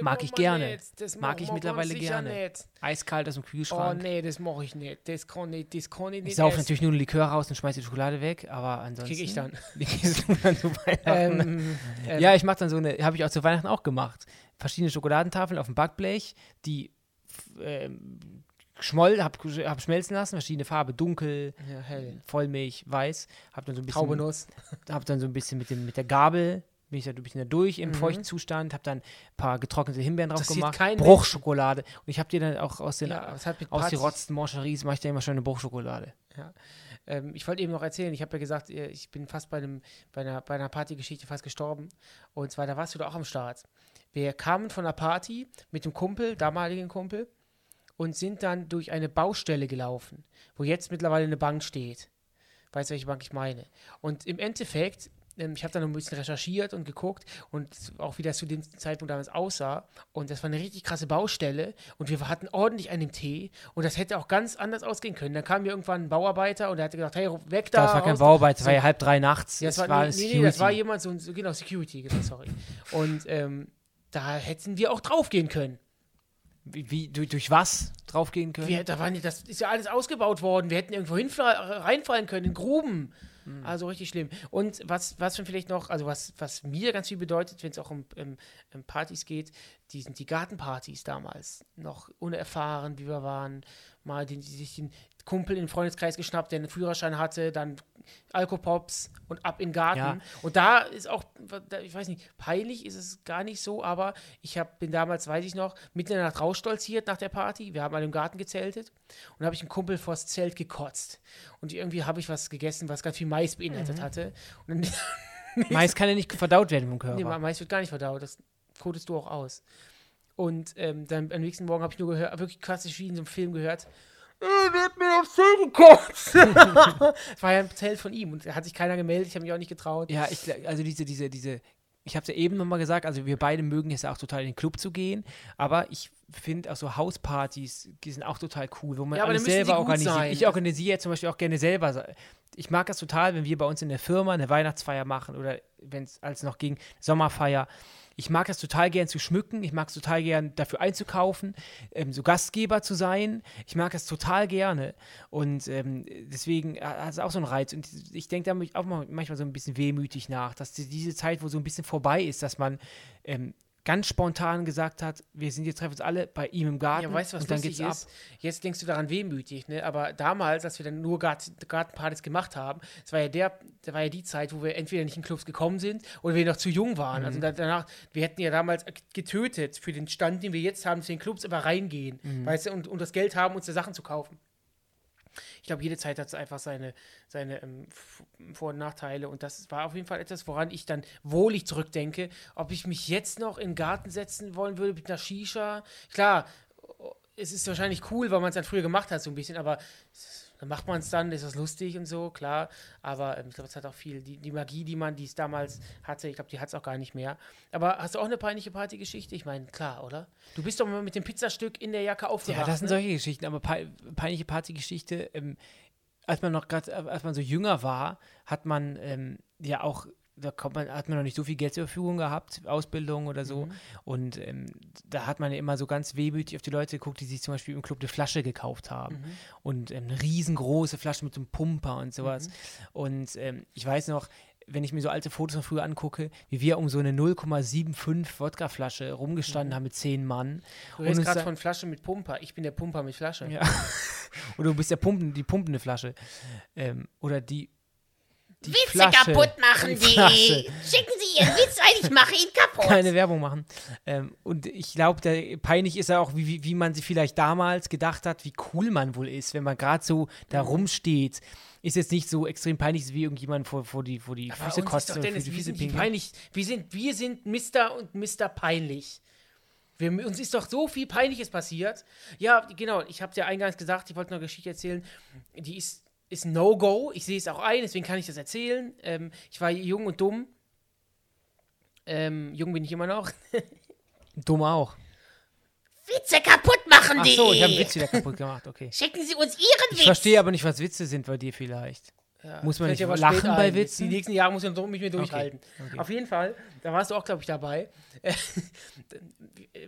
Mag ich gerne. Mag ich mittlerweile gerne. Nicht. Eiskalt aus dem Oh Kühlschrank. nee, das mache ich nicht. Das kann ich, das kann ich nicht. ich saufe essen. natürlich nur den Likör raus und schmeiße die Schokolade weg, aber ansonsten. Krieg ich dann. <laughs> Dann zu Weihnachten. Ähm, ähm, <laughs> ja, ich mache dann so eine, habe ich auch zu Weihnachten auch gemacht. Verschiedene Schokoladentafeln auf dem Backblech, die ähm, schmoll, hab, hab schmelzen lassen, verschiedene Farbe, dunkel, ja, hell. Vollmilch, weiß. Hab dann so ein bisschen Traubenuss. <laughs> habe dann so ein bisschen mit, dem, mit der Gabel, bin ich da da durch im Mhm. Feuchtzustand, habe dann ein paar getrocknete Himbeeren drauf Interessiert gemacht, Bruchschokolade. Und ich habe dir dann auch aus den Ja, hat mit ausgerotzten Moncheries, mache ich dir immer schon eine Bruchschokolade. Ähm, ich wollte eben noch erzählen, ich habe ja gesagt, ich bin fast bei, einem, bei, einer, bei einer Partygeschichte fast gestorben. Und zwar, da warst du da auch am Start. Wir kamen von einer Party mit dem Kumpel, damaligen Kumpel, und sind dann durch eine Baustelle gelaufen, wo jetzt mittlerweile eine Bank steht. Weißt du, welche Bank ich meine? Und im Endeffekt ich habe dann noch ein bisschen recherchiert und geguckt und auch wie das zu dem Zeitpunkt damals aussah. Und das war eine richtig krasse Baustelle und wir hatten ordentlich einen Tee und das hätte auch ganz anders ausgehen können. Dann kam mir irgendwann ein Bauarbeiter und der hatte gesagt, hey, weg da. Das war kein Bauarbeiter, das war ja halb drei nachts. Ja, das war, war nee, nee, das war jemand, so, so genau, Security, genau, sorry. Und ähm, da hätten wir auch draufgehen können. Wie, wie durch, durch, was draufgehen können? Wir, da waren, das ist ja alles ausgebaut worden. Wir hätten irgendwo reinfallen können, in Gruben. Mhm. Also richtig schlimm. Und was, was vielleicht noch, also was, was mir ganz viel bedeutet, wenn es auch um, um, um, Partys geht, die sind die Gartenpartys damals. Noch unerfahren, wie wir waren. Mal den, sich den Kumpel in den Freundeskreis geschnappt, der einen Führerschein hatte, dann Alkopops und ab in den Garten. Ja. Und da ist auch, ich weiß nicht, peinlich ist es gar nicht so, aber ich hab, bin damals, weiß ich noch, mitten in der Nacht rausstolziert nach der Party. Wir haben mal im Garten gezeltet und da habe ich einen Kumpel vors Zelt gekotzt. Und irgendwie habe ich was gegessen, was ganz viel Mais beinhaltet mhm. hatte. Dann, <laughs> Mais kann ja nicht verdaut werden vom Körper. Nee, Mais wird gar nicht verdaut. Das kodest du auch aus. Und ähm, dann am nächsten Morgen habe ich nur gehört, wirklich klassisch wie in so einem Film gehört, er wird mir aufs Zelt gekotzt. das war ja ein Zelt von ihm und da hat sich keiner gemeldet, ich habe mich auch nicht getraut. Ja, ich, also diese, diese, diese, ich habe es ja eben nochmal gesagt, also wir beide mögen es ja auch total in den Club zu gehen, aber ich finde auch so Hauspartys, die sind auch total cool, wo man ja, alles selber organisiert. Sein. Ich organisiere zum Beispiel auch gerne selber. Ich mag das total, wenn wir bei uns in der Firma eine Weihnachtsfeier machen oder wenn es als noch ging, Sommerfeier ich mag es total gern zu schmücken, ich mag es total gern dafür einzukaufen, ähm, so Gastgeber zu sein. Ich mag es total gerne. Und ähm, deswegen hat es auch so einen Reiz. Und ich denke da auch manchmal so ein bisschen wehmütig nach, dass diese Zeit, wo so ein bisschen vorbei ist, dass man ähm, ganz spontan gesagt hat, wir sind jetzt treffen uns alle bei ihm im Garten. Ja, weißt du, was und dann geht's ist? Ab. Jetzt denkst du daran wehmütig, ne? Aber damals, als wir dann nur Garten, Gartenpartys gemacht haben, das war ja der, das war ja die Zeit, wo wir entweder nicht in Clubs gekommen sind oder wir noch zu jung waren. Also mhm. Also danach, wir hätten ja damals getötet für den Stand, den wir jetzt haben, zu den Clubs immer reingehen, mhm. weißt du, und, und das Geld haben, uns da Sachen zu kaufen ich glaube, jede Zeit hat einfach seine, seine ähm, Vor- und Nachteile. Und das war auf jeden Fall etwas, woran ich dann wohlig zurückdenke. Ob ich mich jetzt noch in den Garten setzen wollen würde mit einer Shisha. Klar, es ist wahrscheinlich cool, weil man es dann früher gemacht hat, so ein bisschen, aber dann macht man es dann, ist das lustig und so, klar. Aber ähm, ich glaube, es hat auch viel, die, die Magie, die man, die es damals hatte, ich glaube, die hat es auch gar nicht mehr. Aber hast du auch eine peinliche Partygeschichte? Ich meine, klar, oder? Du bist doch mal mit dem Pizzastück in der Jacke aufgewacht. Ja, das sind ne? solche Geschichten, aber pe peinliche Partygeschichte, ähm, als man noch gerade, als man so jünger war, hat man ähm, ja auch da man, hat man noch nicht so viel Geld zur Verfügung gehabt, Ausbildung oder so. Mhm. Und ähm, da hat man ja immer so ganz wehmütig auf die Leute geguckt, die sich zum Beispiel im Club eine Flasche gekauft haben. Mhm. Und ähm, eine riesengroße Flasche mit so einem Pumper und sowas. Mhm. Und ähm, ich weiß noch, wenn ich mir so alte Fotos von früher angucke, wie wir um so eine 0,75 Wodkaflasche rumgestanden mhm. haben mit zehn Mann. Du redest gerade von Flasche mit Pumper. Ich bin der Pumper mit Flasche. Ja. <laughs> oder du bist der Pumpen, die pumpende Flasche. Ähm, oder die die Witze Flasche, kaputt machen, die. die. Schicken Sie Ihren Witz ein, ich mache ihn kaputt. Keine Werbung machen. Ähm, und ich glaube, peinlich ist ja auch, wie, wie man sich vielleicht damals gedacht hat, wie cool man wohl ist, wenn man gerade so da mhm. rumsteht. Ist jetzt nicht so extrem peinlich, wie irgendjemand vor, vor die, vor die Aber Füße kotzt. Dennis, die Füße wir, sind peinlich. Wir, sind, wir sind Mr. und Mr. Peinlich. Wir, uns ist doch so viel Peinliches passiert. Ja, genau. Ich habe dir eingangs gesagt, ich wollte noch eine Geschichte erzählen. Die ist ist No-Go. Ich sehe es auch ein, deswegen kann ich das erzählen. Ähm, ich war jung und dumm. Ähm, jung bin ich immer noch. <laughs> dumm auch. Witze kaputt machen die! Ach so, ich habe einen Witz wieder kaputt gemacht, okay. Schicken Sie uns Ihren Witz! Ich verstehe aber nicht, was Witze sind bei dir vielleicht. Ja, muss man nicht lachen bei Witzen? Die nächsten Jahre muss man mich mehr durchhalten. Okay. Okay. Auf jeden Fall, da warst du auch, glaube ich, dabei. <laughs>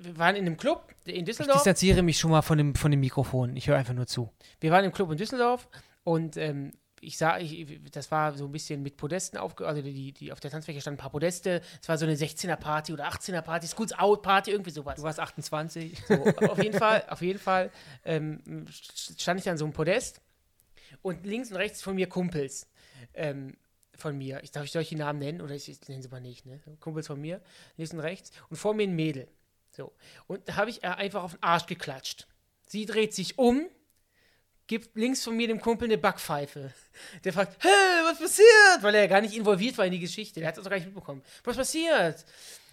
wir waren in einem Club in Düsseldorf. Ich distanziere mich schon mal von dem, von dem Mikrofon. Ich höre einfach nur zu. Wir waren im Club in Düsseldorf und ähm, ich sah, ich, das war so ein bisschen mit Podesten aufge, also die, die auf der Tanzfläche standen ein paar Podeste. Es war so eine 16er Party oder 18er Party, Schools Out Party, irgendwie sowas. Du warst 28. So, auf jeden Fall, auf jeden Fall ähm, stand ich an so einem Podest und links und rechts von mir Kumpels ähm, von mir. Ich darf ich solche Namen nennen oder ich, ich nenne sie mal nicht, ne? Kumpels von mir, links und rechts und vor mir ein Mädel. So und da habe ich einfach auf den Arsch geklatscht. Sie dreht sich um gibt links von mir dem Kumpel eine Backpfeife. Der fragt, hey, was passiert? Weil er ja gar nicht involviert war in die Geschichte. Der hat das doch gar nicht mitbekommen. Was passiert?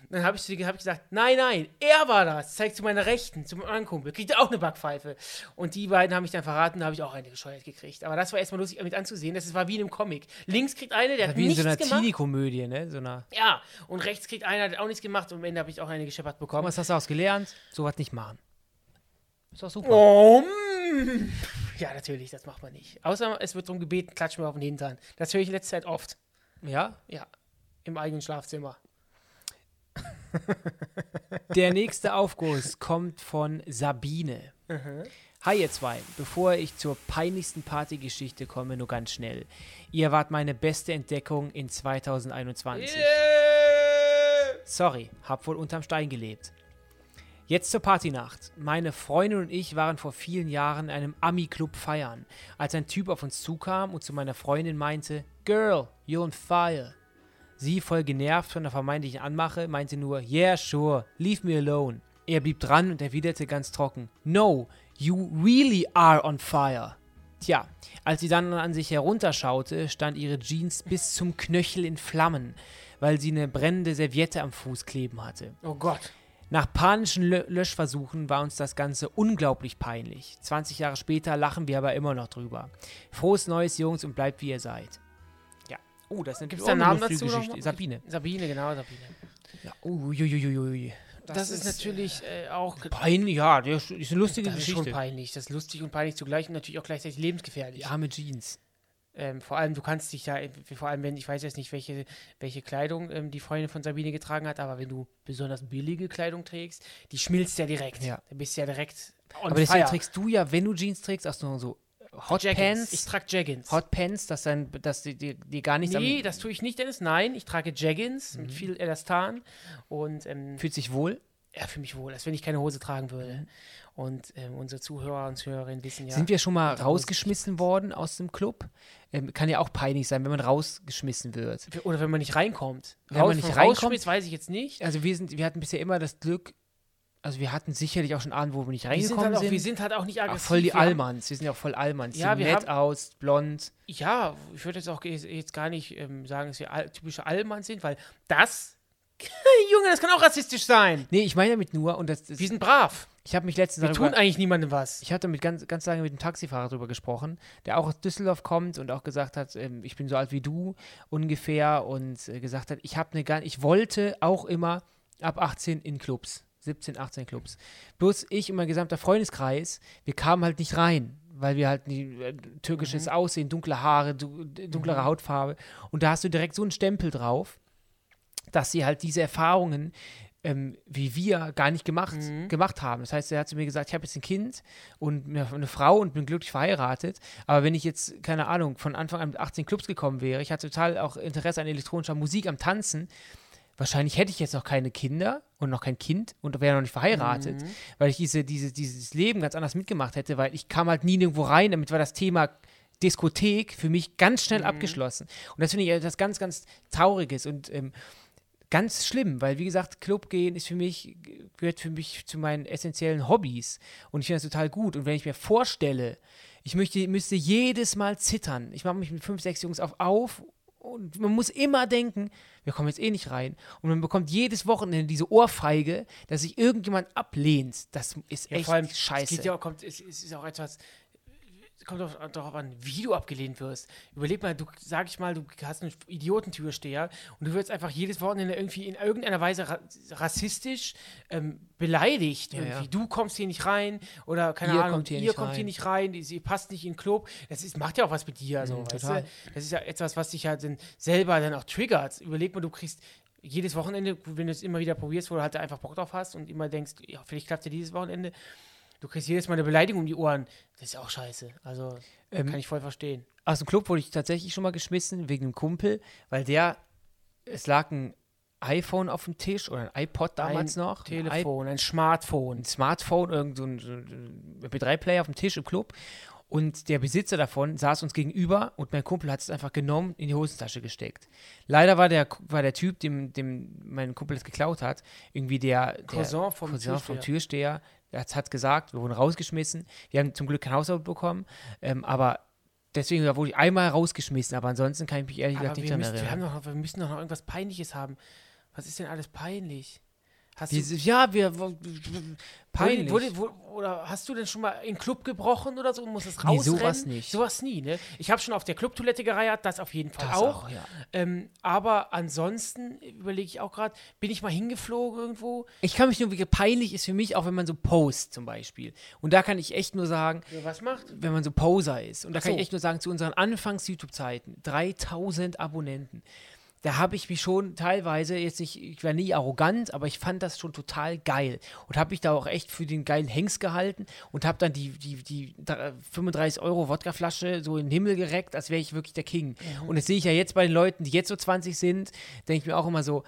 dann habe ich, zu hab ich gesagt, nein, nein, er war das. Zeig zu meiner Rechten, zu meinem anderen Kumpel. Kriegt er auch eine Backpfeife. Und die beiden haben mich dann verraten, da habe ich auch eine gescheuert gekriegt. Aber das war erstmal lustig mit anzusehen. Das war wie in einem Comic. Links kriegt einer, der hat Wie in nichts so einer gemacht. Teenie-Komödie, ne? So einer. Ja, und rechts kriegt einer, der hat auch nichts gemacht. Und am Ende habe ich auch eine gescheppert bekommen. Was hast du daraus gelernt? Sowas nicht machen. Ist doch super. Oh, mm. Ja, natürlich, das macht man nicht. Außer es wird darum gebeten, klatsch mir auf den Hintern. Das höre ich in letzter Zeit oft. Ja? Ja, im eigenen Schlafzimmer. Der nächste Aufguss kommt von Sabine. Hi ihr zwei, bevor ich zur peinlichsten Partygeschichte komme, nur ganz schnell. Ihr wart meine beste Entdeckung in 2021. Sorry, hab wohl unterm Stein gelebt. Jetzt zur Partynacht. Meine Freundin und ich waren vor vielen Jahren in einem Ami-Club feiern, als ein Typ auf uns zukam und zu meiner Freundin meinte, Girl, you're on fire. Sie, voll genervt von der vermeintlichen Anmache, meinte nur, Yeah, sure, leave me alone. Er blieb dran und erwiderte ganz trocken, No, you really are on fire. Tja, als sie dann an sich herunterschaute, stand ihre Jeans bis zum Knöchel in Flammen, weil sie eine brennende Serviette am Fuß kleben hatte. Oh Gott. Nach panischen Lö Löschversuchen war uns das Ganze unglaublich peinlich. 20 Jahre später lachen wir aber immer noch drüber. Frohes Neues, Jungs, und bleibt wie ihr seid. Ja. Oh, das ist Gibt's auch da einen eine Namen dazu? Geschichte. Sabine. Sabine, genau, Sabine. Ja. Uiuiuiui. Das, ist, natürlich äh, auch. Peinlich, ja, das ist eine lustige Das ist schon Geschichte. peinlich. Das ist lustig und peinlich zugleich und natürlich auch gleichzeitig lebensgefährlich. Die arme Jeans. Ähm, vor allem, du kannst dich ja, vor allem, wenn, ich weiß jetzt nicht, welche, welche Kleidung ähm, die Freundin von Sabine getragen hat, aber wenn du besonders billige Kleidung trägst, die schmilzt ja direkt. Ja. Da bist du ja direkt on Aber deswegen trägst du ja, wenn du Jeans trägst, auch so, so Hot Jaggins. Ich Pants. trage Jaggins. Hot Pants, dass, dann, dass die, die, die gar nichts nee, das tue ich nicht, Dennis. Nein, ich trage Jaggins Mhm. mit viel Elastan und ähm, fühlt sich wohl. ja, für mich wohl, als wenn ich keine Hose tragen würde. Und ähm, unsere Zuhörer und Zuhörerinnen wissen ja. Sind wir schon mal rausgeschmissen worden aus dem Club? Ähm, kann ja auch peinlich sein, wenn man rausgeschmissen wird. Oder wenn man nicht reinkommt. Wenn man Raus- nicht vom reinkommt- weiß ich jetzt nicht. Also wir sind, wir hatten bisher immer das Glück, also wir hatten sicherlich auch schon Abend, wo wir nicht Wir sind, reingekommen halt auch, sind. wir sind halt auch nicht Ach, aggressiv. voll die Allmanns. Wir sind ja auch voll Allmanns. Ja, wir nett haben- aus, blond. Ja, ich würde jetzt auch jetzt gar nicht ähm, sagen, dass wir all, typische Allmann sind, weil das, <laughs> Junge, das kann auch rassistisch sein. Nee, ich meine damit nur, und das, das Wir sind brav. ich habe mich letztens Wir darüber, tun eigentlich niemandem was. ich hatte mit ganz, ganz lange mit einem Taxifahrer darüber gesprochen, der auch aus Düsseldorf kommt und auch gesagt hat, ähm, ich bin so alt wie du ungefähr und äh, gesagt hat, ich habe eine gar, ich wollte auch immer ab 18 in Clubs, 17, 18 Clubs. Bloß ich und mein gesamter Freundeskreis, wir kamen halt nicht rein, weil wir halt nie, äh, türkisches Aussehen, dunkle Haare, du, dunklere Hautfarbe und da hast du direkt so einen Stempel drauf, dass sie halt diese Erfahrungen ähm, wie wir gar nicht gemacht, gemacht haben. Das heißt, er hat zu mir gesagt, ich habe jetzt ein Kind und eine, Frau und bin glücklich verheiratet. Aber wenn ich jetzt, keine Ahnung, von Anfang an mit 18 Clubs gekommen wäre, ich hatte total auch Interesse an elektronischer Musik, am Tanzen, wahrscheinlich hätte ich jetzt noch keine Kinder und noch kein Kind und wäre noch nicht verheiratet, weil ich diese, diese, dieses Leben ganz anders mitgemacht hätte, weil ich kam halt nie nirgendwo rein, damit war das Thema Diskothek für mich ganz schnell abgeschlossen. Und das finde ich etwas ganz, ganz Trauriges und ähm, ganz schlimm, weil wie gesagt, Club gehen ist für mich, gehört für mich zu meinen essentiellen Hobbys und ich finde das total gut. Und wenn ich mir vorstelle, ich möchte, müsste jedes Mal zittern, ich mache mich mit fünf, sechs Jungs auf, auf und man muss immer denken, wir kommen jetzt eh nicht rein. Und man bekommt jedes Wochenende diese Ohrfeige, dass sich irgendjemand ablehnt. Das ist Ja, echt vor allem, scheiße. Es, ja, auch- kommt, es, es ist auch etwas, kommt auch darauf an, wie du abgelehnt wirst. Überleg mal, du, sag ich mal, du hast einen Idiotentürsteher und du wirst einfach jedes Wochenende irgendwie in irgendeiner Weise ra rassistisch ähm, beleidigt. Ja, irgendwie. ja. Du kommst hier nicht rein oder keine Ihr Ahnung, kommt hier ihr kommt hier rein. nicht rein, sie passt nicht in den Club. Das ist, macht ja auch was mit dir. Also, Mhm, weißt du? Das ist ja etwas, was dich ja dann selber dann auch triggert. Überleg mal, du kriegst jedes Wochenende, wenn du es immer wieder probierst, wo du halt einfach Bock drauf hast und immer denkst, ja, vielleicht klappt ja dieses Wochenende, du kriegst jedes Mal eine Beleidigung um die Ohren. Das ist ja auch scheiße. Also, Ähm, kann ich voll verstehen. Aus dem Club wurde ich tatsächlich schon mal geschmissen wegen einem Kumpel, weil der, es lag ein iPhone auf dem Tisch oder ein iPod damals ein noch. Ein Telefon, ein Smartphone. ein Smartphone, irgend so ein, so ein MP3-Player auf dem Tisch im Club. Und der Besitzer davon saß uns gegenüber und mein Kumpel hat es einfach genommen, in die Hosentasche gesteckt. Leider war der, war der Typ, dem, dem mein Kumpel es geklaut hat, irgendwie der, der Cousin vom Cousin vom Türsteher. Der hat, gesagt, wir wurden rausgeschmissen. Wir haben zum Glück kein Hausverbot bekommen, ähm, aber deswegen wurde ich einmal rausgeschmissen, aber ansonsten kann ich mich ehrlich Aber gesagt nicht daran erinnern. wir müssen doch noch irgendwas Peinliches haben. Was ist denn alles peinlich? Hast Diese, ja, wir. du, Peinlich. Wurde, wurde, oder hast du denn schon mal in den Club gebrochen oder so und musstest Nee, rausrennen? sowas nicht. Sowas nie, ne? Ich habe schon auf der Clubtoilette gereiert, das auf jeden Fall Das auch. auch, ja. ähm, aber ansonsten überlege ich auch gerade, bin ich mal hingeflogen irgendwo? Ich kann mich nur, wie peinlich ist für mich, auch wenn man so post zum Beispiel. Und da kann ich echt nur sagen, Was macht? wenn man so Poser ist. Und da Ach kann so. ich echt nur sagen, zu unseren Anfangs-YouTube-Zeiten, 3000 Abonnenten. Da habe ich mich schon teilweise, jetzt nicht, ich war nie arrogant, aber ich fand das schon total geil. Und habe mich da auch echt für den geilen Hengst gehalten und habe dann die, die, die dr- 35 Euro Wodkaflasche so in den Himmel gereckt, als wäre ich wirklich der King. Und das sehe ich ja jetzt bei den Leuten, die jetzt so 20 sind, denke ich mir auch immer so,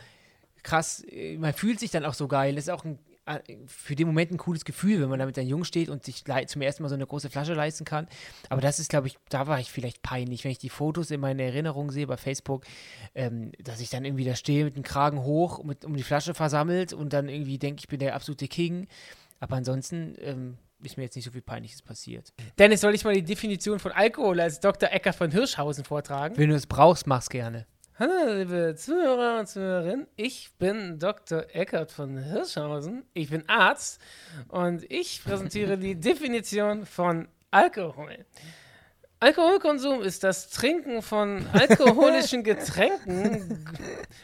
krass, äh, man fühlt sich dann auch so geil. Das ist auch ein, für den Moment ein cooles Gefühl, wenn man da mit seinen Jungs steht und sich zum ersten Mal so eine große Flasche leisten kann. Aber das ist, glaube ich, da war ich vielleicht peinlich, wenn ich die Fotos in meiner Erinnerung sehe bei Facebook, ähm, dass ich dann irgendwie da stehe mit dem Kragen hoch, mit, um die Flasche versammelt und dann irgendwie denke, ich bin der absolute King. Aber ansonsten ähm, ist mir jetzt nicht so viel Peinliches passiert. Dennis, soll ich mal die Definition von Alkohol als Dr. Ecker von Hirschhausen vortragen? Wenn du es brauchst, mach's gerne. Hallo, liebe Zuhörer und Zuhörerinnen. Ich bin Dr. Eckert von Hirschhausen. Ich bin Arzt und ich präsentiere die <laughs> Definition von Alkohol. Alkoholkonsum ist das Trinken von alkoholischen <laughs> Getränken,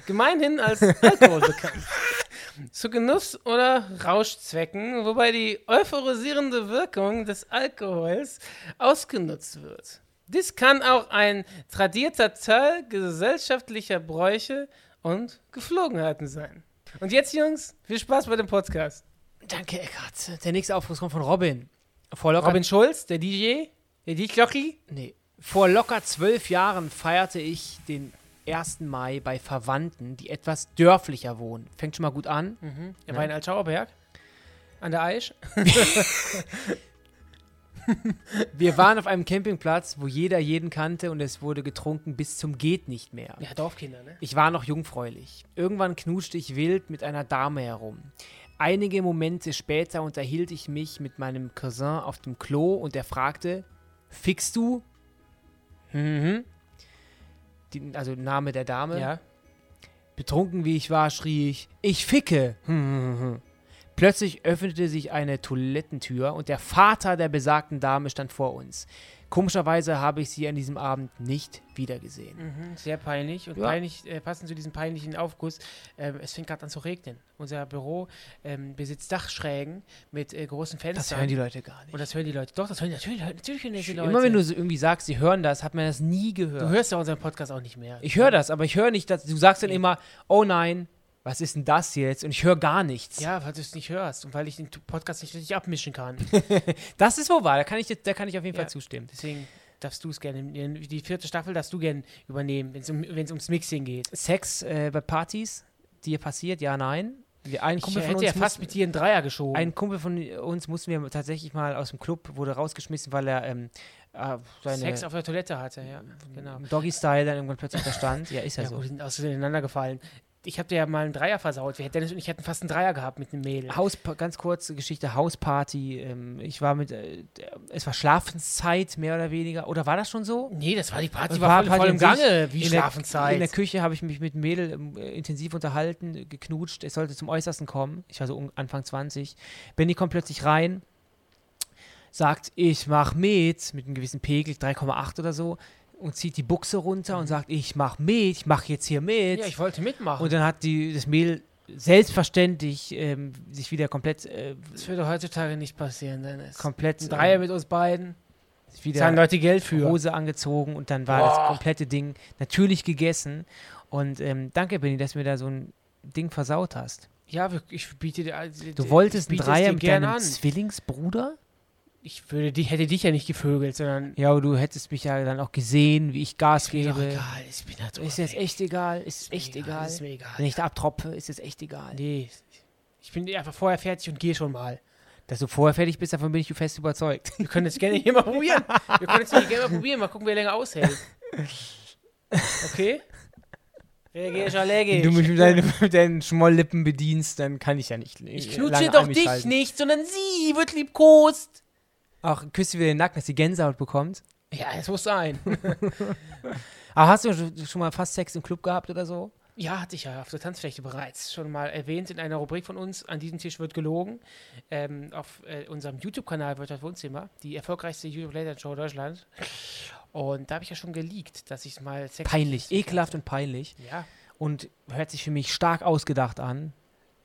gemeinhin als Alkohol bekannt. <laughs> Zu Genuss- oder Rauschzwecken, wobei die euphorisierende Wirkung des Alkohols ausgenutzt wird. Dies kann auch ein tradierter Teil gesellschaftlicher Bräuche und Geflogenheiten sein. Und jetzt, Jungs, viel Spaß bei dem Podcast. Danke, Eckart. Der nächste Aufruf kommt von Robin. Vor locker Robin Schulz, der DJ, der DJ-Jockey. Nee. Vor locker zwölf Jahren feierte ich den 1. Mai bei Verwandten, die etwas dörflicher wohnen. Fängt schon mal gut an. Er war in Altschauerberg. An der Aisch. <laughs> <laughs> <laughs> Wir waren auf einem Campingplatz, wo jeder jeden kannte und es wurde getrunken bis zum geht nicht mehr. Ja, Dorfkinder, ne? Ich war noch jungfräulich. Irgendwann knutschte ich wild mit einer Dame herum. Einige Momente später unterhielt ich mich mit meinem Cousin auf dem Klo und er fragte, Fixst du? Mhm. Die, also Name der Dame. Ja. Betrunken wie ich war, schrie ich, ich ficke. <laughs> Plötzlich öffnete sich eine Toilettentür und der Vater der besagten Dame stand vor uns. Komischerweise habe ich sie an diesem Abend nicht wiedergesehen. Mhm, sehr peinlich. Und Ja. peinlich, äh, passend zu diesem peinlichen Aufguss, ähm, es fängt gerade an zu regnen. Unser Büro ähm, besitzt Dachschrägen mit äh, großen Fenstern. Das hören die Leute gar nicht. Und das hören die Leute. Doch, das hören die natürlich, natürlich hören die Leute. Immer wenn du so irgendwie sagst, sie hören das, hat man das nie Du gehört. hörst ja unseren Podcast auch nicht mehr. Ich höre das, aber ich höre nicht, dass du sagst dann immer, oh nein, was ist denn das jetzt? Und ich höre gar nichts. Ja, weil du es nicht hörst und weil ich den Podcast nicht richtig abmischen kann. <laughs> Das ist wohl wahr, da kann ich, da kann ich auf jeden Ja. Fall zustimmen. Deswegen darfst du es gerne. Die vierte Staffel darfst du gerne übernehmen, wenn es um, wenn's ums Mixing geht. Sex äh, bei Partys, dir passiert, ja, nein. Wir, ein Ich Kumpel von hätte uns ja fast mit dir einen Dreier geschoben. Ein Kumpel von uns mussten wir tatsächlich mal aus dem Club, wurde rausgeschmissen, weil er ähm, äh, seine Sex auf der Toilette hatte, ja. Genau. Doggy-Style dann irgendwann plötzlich <laughs> da stand. Ja, ist ja, Ja, so. gut, sind auseinander gefallen. Ich habe dir ja mal einen Dreier versaut. Dennis und ich hätten fast einen Dreier gehabt mit einem Mädel. Haus, ganz kurze Geschichte, Hausparty. Ähm, ich war mit, äh, der- es war Schlafenszeit, mehr oder weniger. Oder war das schon so? Nee, das war die Party, Das war, war voll, Party voll im. Gange, wie in der, Schlafenszeit. in der Küche habe ich mich mit einem Mädel ähm, äh, intensiv unterhalten, äh, geknutscht. Es sollte zum Äußersten kommen. Ich war so Anfang 20. Benny kommt plötzlich rein, sagt, ich mach mit, mit einem gewissen Pegel, 3,8 oder so, und zieht die Buchse runter und sagt, ich mach mit, ich mach jetzt hier mit. ja, ich wollte mitmachen. und dann hat die, das Mädel selbstverständlich ähm, sich wieder komplett, äh, das würde heutzutage nicht passieren, Dennis. komplett Ein Dreier äh, mit uns beiden. wieder Zahlen Leute Geld für. Hose angezogen und dann war Boah. das komplette Ding natürlich gegessen. Und ähm, danke, Benny, dass du mir da so ein Ding versaut hast. Ja, ich biete dir. Du wolltest einen Dreier mit deinem an. Zwillingsbruder? Ich würde, die, hätte dich ja nicht gevögelt, sondern. Ja, aber du hättest mich ja dann auch gesehen, wie ich Gas Ist gebe. egal. Ich bin drüber Ist jetzt echt egal, ist mir echt egal, egal. ist mir egal. Wenn ich da abtropfe, ist es echt egal. Nee. Ich bin einfach vorher fertig und gehe schon mal. Dass du vorher fertig bist, davon bin ich fest überzeugt. Wir können jetzt gerne hier mal probieren. Wir können jetzt hier gerne mal probieren. Mal gucken, wer länger aushält. Okay? Reagier ich allergisch. Wenn du mich mit deinen, mit deinen Schmolllippen bedienst, dann kann ich ja nicht. ich äh, knutsche doch dich nicht, sondern sie wird liebkost. Auch küsst du wieder den Nacken, dass die Gänsehaut bekommt. Ja, es muss sein. <laughs> Aber hast du schon- mal fast Sex im Club gehabt oder so? Ja, hatte ich ja auf der Tanzfläche bereits schon mal erwähnt in einer Rubrik von uns. An diesem Tisch wird gelogen. Ähm, auf äh, unserem YouTube-Kanal wird das Wohnzimmer, die erfolgreichste YouTube-Later-Show Deutschland. Und da habe ich ja schon geleakt, dass ich mal Sex Peinlich, ekelhaft und peinlich. Ja, Und hört sich für mich stark ausgedacht an.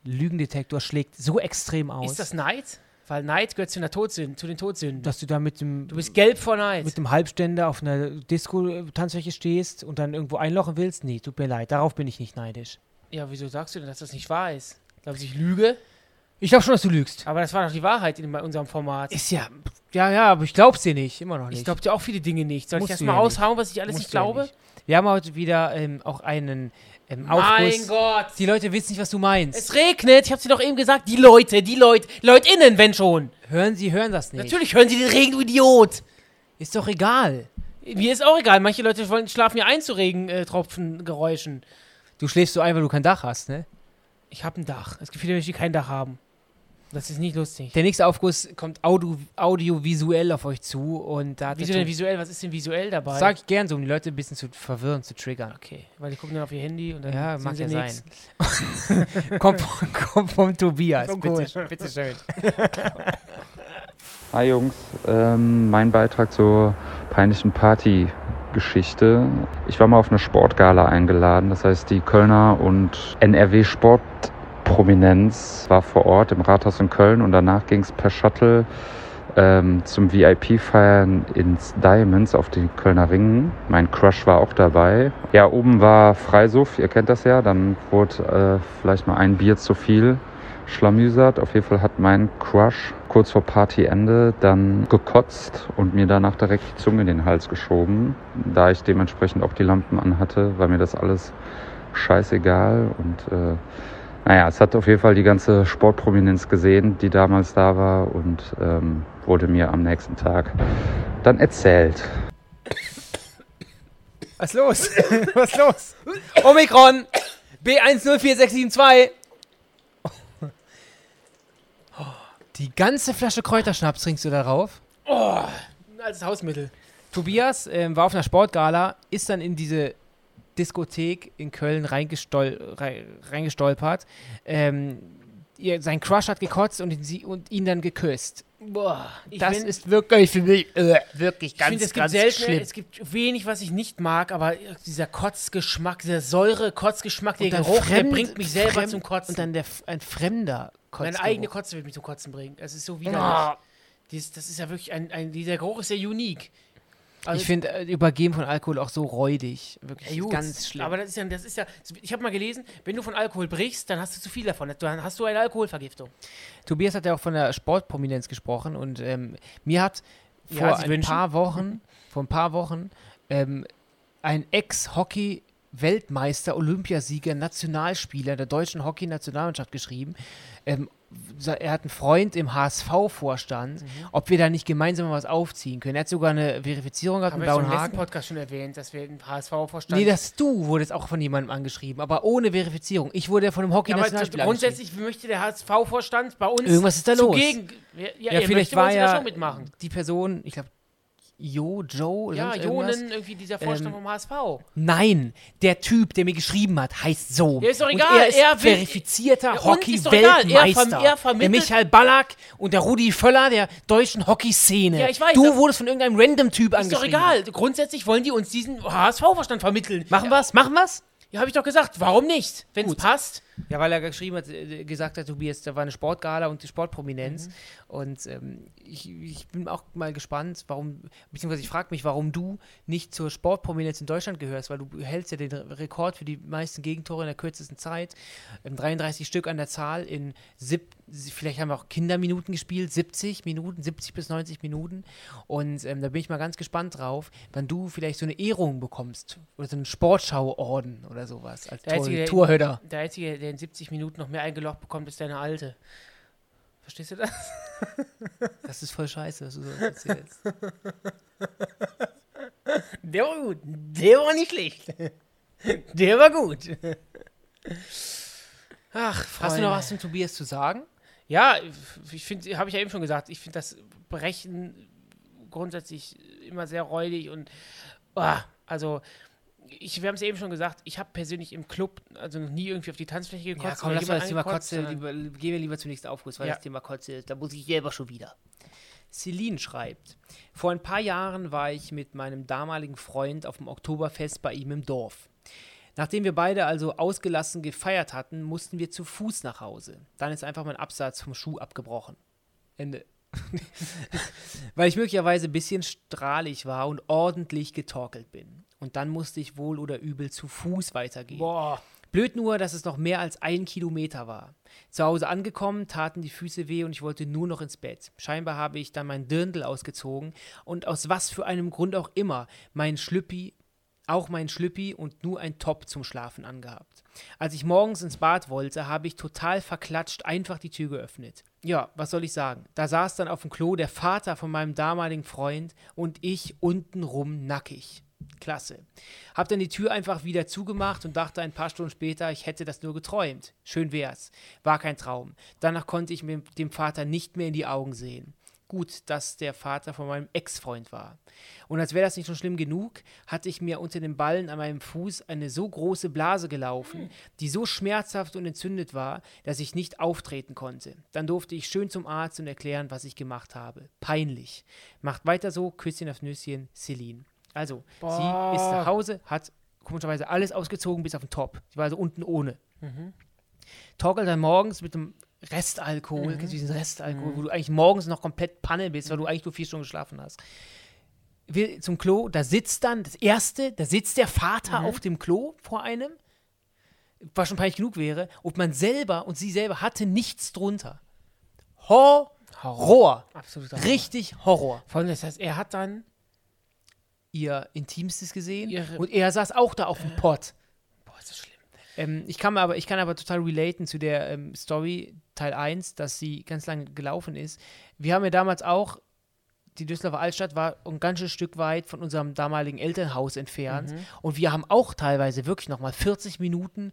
Lügendetektor schlägt so extrem aus, ist das Neid? Weil Neid gehört zu, einer Todsünde, zu den Todsünden. dass du da mit dem, du bist gelb vor Neid. mit dem Halbständer auf einer Disco-Tanzfläche stehst und dann irgendwo einlochen willst. Nee, tut mir leid, darauf bin ich nicht neidisch. ja, wieso sagst du denn, dass das nicht wahr ist? Glaubst du, ich lüge? Ich glaube schon, dass du lügst. Aber das war doch die Wahrheit in unserem Format. Ist ja, ja, ja, aber ich glaub's dir nicht, immer noch nicht. Ich glaube dir auch viele Dinge nicht. Soll Musst ich erst du mal ja nicht. aushauen, was ich alles Musst nicht du ja glaube? nicht. Wir haben heute wieder ähm, auch einen ähm, Mein Aufguss. Gott! Die Leute wissen nicht, was du meinst. Es regnet, ich hab's dir doch eben gesagt. Die Leute, die Leute, LeutInnen, wenn schon. hören sie, hören das nicht. Natürlich hören sie den Regen, du Idiot. Ist doch egal. Mir ist auch egal. Manche Leute wollen, schlafen ja ein zu Regentropfengeräuschen. Du schläfst so ein, weil du kein Dach hast, ne? Ich habe ein Dach. Es gibt viele Menschen, die kein Dach haben. Das ist nicht lustig. Der nächste Aufguss kommt audio, audiovisuell auf euch zu und da hat Wieso denn visuell? Was ist denn visuell dabei? Sag ich gern so, um die Leute ein bisschen zu verwirren, zu triggern. Okay, weil die gucken dann auf ihr Handy und dann Ja, sehen mag sie ja nix. sein. <laughs> kommt, vom- kommt vom Tobias. So bitte, bitte schön. <laughs> Hi Jungs, ähm, mein Beitrag zur peinlichen Partygeschichte. Ich war mal auf eine Sportgala eingeladen, das heißt die Kölner und NRW Sportprominenz war vor Ort im Rathaus in Köln und danach ging es per Shuttle ähm, zum VIP-Feiern ins Diamonds auf die Kölner Ringen. Mein Crush war auch dabei. Ja, oben war Freisuff, ihr kennt das ja, dann wurde äh, vielleicht mal ein Bier zu viel schlamüsert. Auf jeden Fall hat mein Crush kurz vor Partyende dann gekotzt und mir danach direkt die Zunge in den Hals geschoben. Da ich dementsprechend auch die Lampen anhatte, war mir das alles scheißegal. Und äh, naja, es hat auf jeden Fall die ganze Sportprominenz gesehen, die damals da war und ähm, wurde mir am nächsten Tag dann erzählt. Was los? <laughs> Was los? Omikron! B104672! Die ganze Flasche Kräuterschnaps trinkst du darauf? Oh, als Hausmittel. Tobias ähm, war auf einer Sportgala, ist dann in diese Diskothek in Köln reingestol rei- reingestolpert. Ähm, ihr, sein Crush hat gekotzt und ihn, sie, und ihn dann geküsst. Boah, ich das bin- ist wirklich für mich äh, wirklich Ich ganz, finde, es gibt ganz selten, schlimm. es gibt wenig, was ich nicht mag, aber dieser Kotzgeschmack, dieser Säure-Kotzgeschmack, der Geruch, der fremd- bringt mich selber fremd- zum Kotzen. Und dann der, ein fremder Kotzgeruch. Meine eigene Kotze wird mich zum Kotzen bringen. Es ist so widerlich. Ah. Dies, das ist ja wirklich ein, ein, dieser Geruch ist ja unique. Also ich finde äh, Übergeben von Alkohol auch so räudig. Wirklich Ja, ganz schlimm. Aber das ist ja, das ist ja, ich habe mal gelesen, wenn du von Alkohol brichst, dann hast du zu viel davon. Dann hast du eine Alkoholvergiftung. Tobias hat ja auch von der Sportprominenz gesprochen und ähm, mir hat Ja, vor Sie ein wünschen? paar Wochen, vor ein paar Wochen ähm, ein Ex-Hockey Weltmeister, Olympiasieger, Nationalspieler der deutschen Hockey-Nationalmannschaft geschrieben. Ähm, er hat einen Freund im HSV-Vorstand, Mhm. ob wir da nicht gemeinsam was aufziehen können. Er hat sogar eine Verifizierung gehabt Haben in wir im letzten. Podcast schon erwähnt, dass wir im HSV-Vorstand. Nee, das du wurdest auch von jemandem angeschrieben, aber ohne Verifizierung. Ich wurde von einem ja, Hockey-Nationalspieler grundsätzlich möchte der HSV-Vorstand bei uns Irgendwas ist da los. zugegen. Ja, ja, Ja, er vielleicht möchte war ja die Person, ich glaube, Jo, Joe oder Ja. Jonen, irgendwie dieser Vorstand Ähm, vom HSV. Nein, der Typ, der mir geschrieben hat, heißt so. Ja, ist doch Und egal, er ist er will- verifizierter Ja, und egal, er Hockey-Weltmeister. verm- er Der Michael Ballack und der Rudi Völler der deutschen Hockeyszene. Ja, ich weiß, Du wurdest von irgendeinem Random-Typ Ist doch angeschrieben. egal. Grundsätzlich wollen die uns diesen HSV-Vorstand vermitteln. Machen wir's? Machen wir's? Ja, habe ich doch gesagt. Warum nicht? Wenn es passt. Ja, weil er geschrieben hat, äh, gesagt hat, Tobias, da war eine Sportgala und die Mhm. Sportprominenz. Und ähm, ich, ich bin auch mal gespannt, warum, beziehungsweise ich frage mich, warum du nicht zur Sportprominenz in Deutschland gehörst, weil du hältst ja den Rekord für die meisten Gegentore in der kürzesten Zeit. Ähm, 33 Stück an der Zahl in sieb, vielleicht haben wir auch Kinderminuten gespielt, 70 Minuten, 70 bis 90 Minuten. Und ähm, da bin ich mal ganz gespannt drauf, wann du vielleicht so eine Ehrung bekommst oder so einen Sportschauorden oder sowas als Der Tor, Einzige, der- Torhüter. Der Einzige, der in 70 Minuten noch mehr eingelocht bekommt, ist deine Alte. Verstehst du das? <laughs> Das ist voll scheiße, was du so erzählst. <laughs> Der war gut. Der war nicht schlecht. Der war gut. Ach, Hast du Freunde. noch was zum Tobias zu sagen? Ja, ich finde, habe ich ja eben schon gesagt, ich finde das Brechen grundsätzlich immer sehr räudig und ah, also ich, wir haben es eben schon gesagt, ich habe persönlich im Club also noch nie irgendwie auf die Tanzfläche gekotzt. Ja, komm, lass mal das Thema Kotze, lieber, gehen wir lieber zunächst Aufguss, weil Ja. das Thema Kotze ist. Da muss ich selber schon wieder. Celine schreibt, vor ein paar Jahren war ich mit meinem damaligen Freund auf dem Oktoberfest bei ihm im Dorf. Nachdem wir beide also ausgelassen gefeiert hatten, mussten wir zu Fuß nach Hause. Dann ist einfach mein Absatz vom Schuh abgebrochen. Ende. <laughs> Weil ich möglicherweise ein bisschen strahlig war und ordentlich getorkelt bin. Und dann musste ich wohl oder übel zu Fuß weitergehen. Boah. Blöd nur, dass es noch mehr als ein Kilometer war. Zu Hause angekommen, taten die Füße weh und ich wollte nur noch ins Bett. Scheinbar habe ich dann mein Dirndl ausgezogen und aus was für einem Grund auch immer mein Schlüppi, auch mein Schlüppi und nur ein Top zum Schlafen angehabt. Als ich morgens ins Bad wollte, habe ich total verklatscht einfach die Tür geöffnet. Ja, was soll ich sagen? Da saß dann auf dem Klo der Vater von meinem damaligen Freund und ich untenrum nackig. Klasse. Hab dann die Tür einfach wieder zugemacht und dachte ein paar Stunden später, ich hätte das nur geträumt. Schön wär's. War kein Traum. Danach konnte ich dem Vater nicht mehr in die Augen sehen. Gut, dass der Vater von meinem Ex-Freund war. Und als wäre das nicht schon schlimm genug, hatte ich mir unter den Ballen an meinem Fuß eine so große Blase gelaufen, die so schmerzhaft und entzündet war, dass ich nicht auftreten konnte. Dann durfte ich schön zum Arzt und erklären, was ich gemacht habe. Peinlich. Macht weiter so, Küsschen auf Nüsschen, Celine. Also, sie Boah. ist nach Hause, hat komischerweise alles ausgezogen bis auf den Top. Sie war also unten ohne. Torkelt dann morgens mit dem Restalkohol, du diesen Restalkohol, wo du eigentlich morgens noch komplett Panne bist, weil du eigentlich nur vier Stunden geschlafen hast. Wir zum Klo, da sitzt dann das Erste, da sitzt der Vater auf dem Klo vor einem, was schon peinlich genug wäre, und man selber und sie selber hatte nichts drunter. Horror. Absolut. Horror. Richtig Horror. Vor allem, das heißt, er hat dann. Ihr Intimstes gesehen Ihre- und er saß auch da auf dem Pott. Boah, ist das schlimm. Ähm, ich, kann aber, ich kann aber total relaten zu der ähm, Story Teil 1, dass sie ganz lange gelaufen ist. Wir haben ja damals auch, die Düsseldorfer Altstadt war ein ganzes Stück weit von unserem damaligen Elternhaus entfernt. Mhm. Und wir haben auch teilweise wirklich nochmal 40 Minuten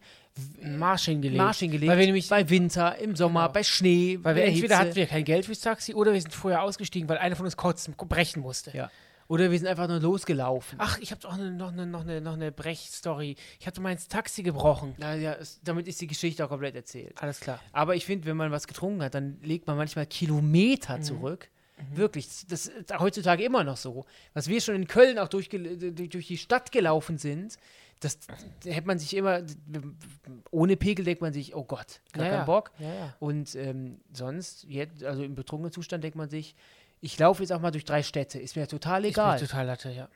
Einen Marsch hingelegt. Marsch hingelegt. Weil wir nämlich. bei Winter, im Sommer, Genau. bei Schnee, weil wir entweder Hitze. hatten wir kein Geld fürs Taxi oder wir sind vorher ausgestiegen, weil einer von uns kotzen, brechen musste. Ja. Oder wir sind einfach nur losgelaufen. Ach, ich habe auch ne, noch eine noch noch eine Brechstory. Ich hatte mal ins Taxi gebrochen. Na ja, es, damit ist die Geschichte auch komplett erzählt. Alles klar. Aber ich finde, wenn man was getrunken hat, dann legt man manchmal Kilometer Mhm. zurück. Wirklich, das ist heutzutage immer noch so. Was wir schon in Köln auch durch, durch die Stadt gelaufen sind, das da hätte man sich immer, ohne Pegel denkt man sich, oh Gott, gar Ja, keinen. Bock. Ja, ja. Und ähm, sonst, jetzt, also im betrunkenen Zustand denkt man sich, ich laufe jetzt auch mal durch drei Städte, ist mir total egal. bin total latte, ja.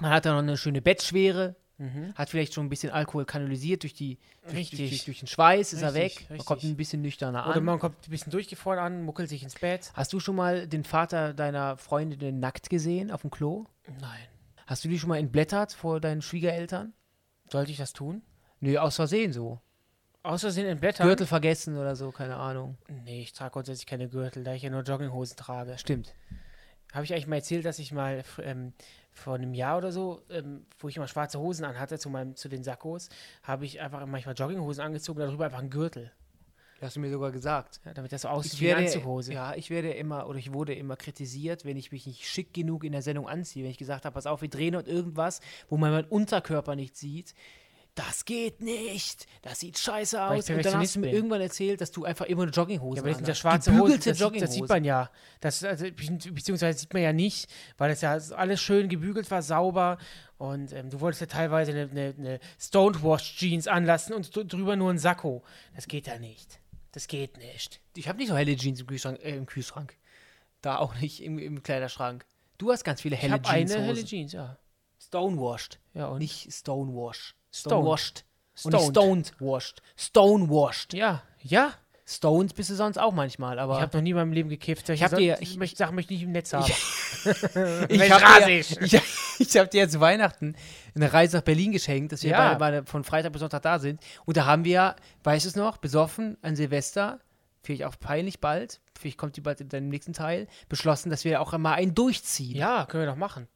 Man hat dann noch eine schöne Bettschwere, Mhm. hat vielleicht schon ein bisschen Alkohol kanalisiert durch, die, durch, Richtig. durch, durch, den Schweiß, ist er weg, Richtig, man richtig. kommt ein bisschen nüchterner Oder an. man kommt ein bisschen durchgefroren an, muckelt sich ins Bett. Hast du schon mal den Vater deiner Freundin nackt gesehen auf dem Klo? Nein. Hast du die schon mal entblättert vor deinen Schwiegereltern? Sollte ich das tun? Nö, aus Versehen so. Aus Versehen in Blättern? Gürtel vergessen oder so, keine Ahnung. Nee, ich trage grundsätzlich keine Gürtel, da ich ja nur Jogginghosen trage. Stimmt. Habe ich eigentlich mal erzählt, dass ich mal ähm, vor einem Jahr oder so, ähm, wo ich immer schwarze Hosen anhatte zu, meinem, zu den Sakkos, habe ich einfach manchmal Jogginghosen angezogen, darüber einfach einen Gürtel. Hast du mir sogar gesagt. Ja, damit das so aussieht Ich wie eine werde, Anzughose. ja, ich werde immer oder ich wurde immer kritisiert, wenn ich mich nicht schick genug in der Sendung anziehe. Wenn ich gesagt habe, pass auf, wir drehen und irgendwas, wo man meinen Unterkörper nicht sieht. Das geht nicht. Das sieht scheiße ich aus. Und dann hast du mir bin. irgendwann erzählt, dass du einfach immer eine Jogginghose Ja, aber das sind ja schwarze Hosen, Gebügelte das, sieht- Jogginghose. das sieht man ja. Das, also, be- beziehungsweise sieht man ja nicht, weil das ja alles schön gebügelt war, sauber. Und ähm, du wolltest ja teilweise eine, eine, eine Stoned-Wash-Jeans anlassen und dr- drüber nur ein Sakko. Das geht ja nicht. Das geht nicht. Ich habe nicht so helle Jeans im Kühlschrank. Äh, im Kühlschrank. Da auch nicht im, im Kleiderschrank. Du hast ganz viele Ich helle habe Jeans. eine helle Jeans, ja. Stonewashed. Ja, und? Nicht Stonewash. Stoned. Stonewashed. Und nicht Stoned. stoned washed. Stonewashed. Ja, ja. Stoned bist du sonst auch manchmal, aber. Ich habe noch nie in meinem Leben gekifft. Ich hab hab dir- Ich ich- möchte Sachen möchte ich nicht im Netz haben. <laughs> ich habe dir, ich, <laughs> ich hab dir zu Weihnachten eine Reise nach Berlin geschenkt, dass wir Ja. beide, von Freitag bis Sonntag da sind. Und da haben wir, weißt du es noch, besoffen an Silvester, vielleicht auch peinlich bald, vielleicht kommt die bald in deinem nächsten Teil, beschlossen, dass wir auch mal einen durchziehen. Ja, können wir doch machen.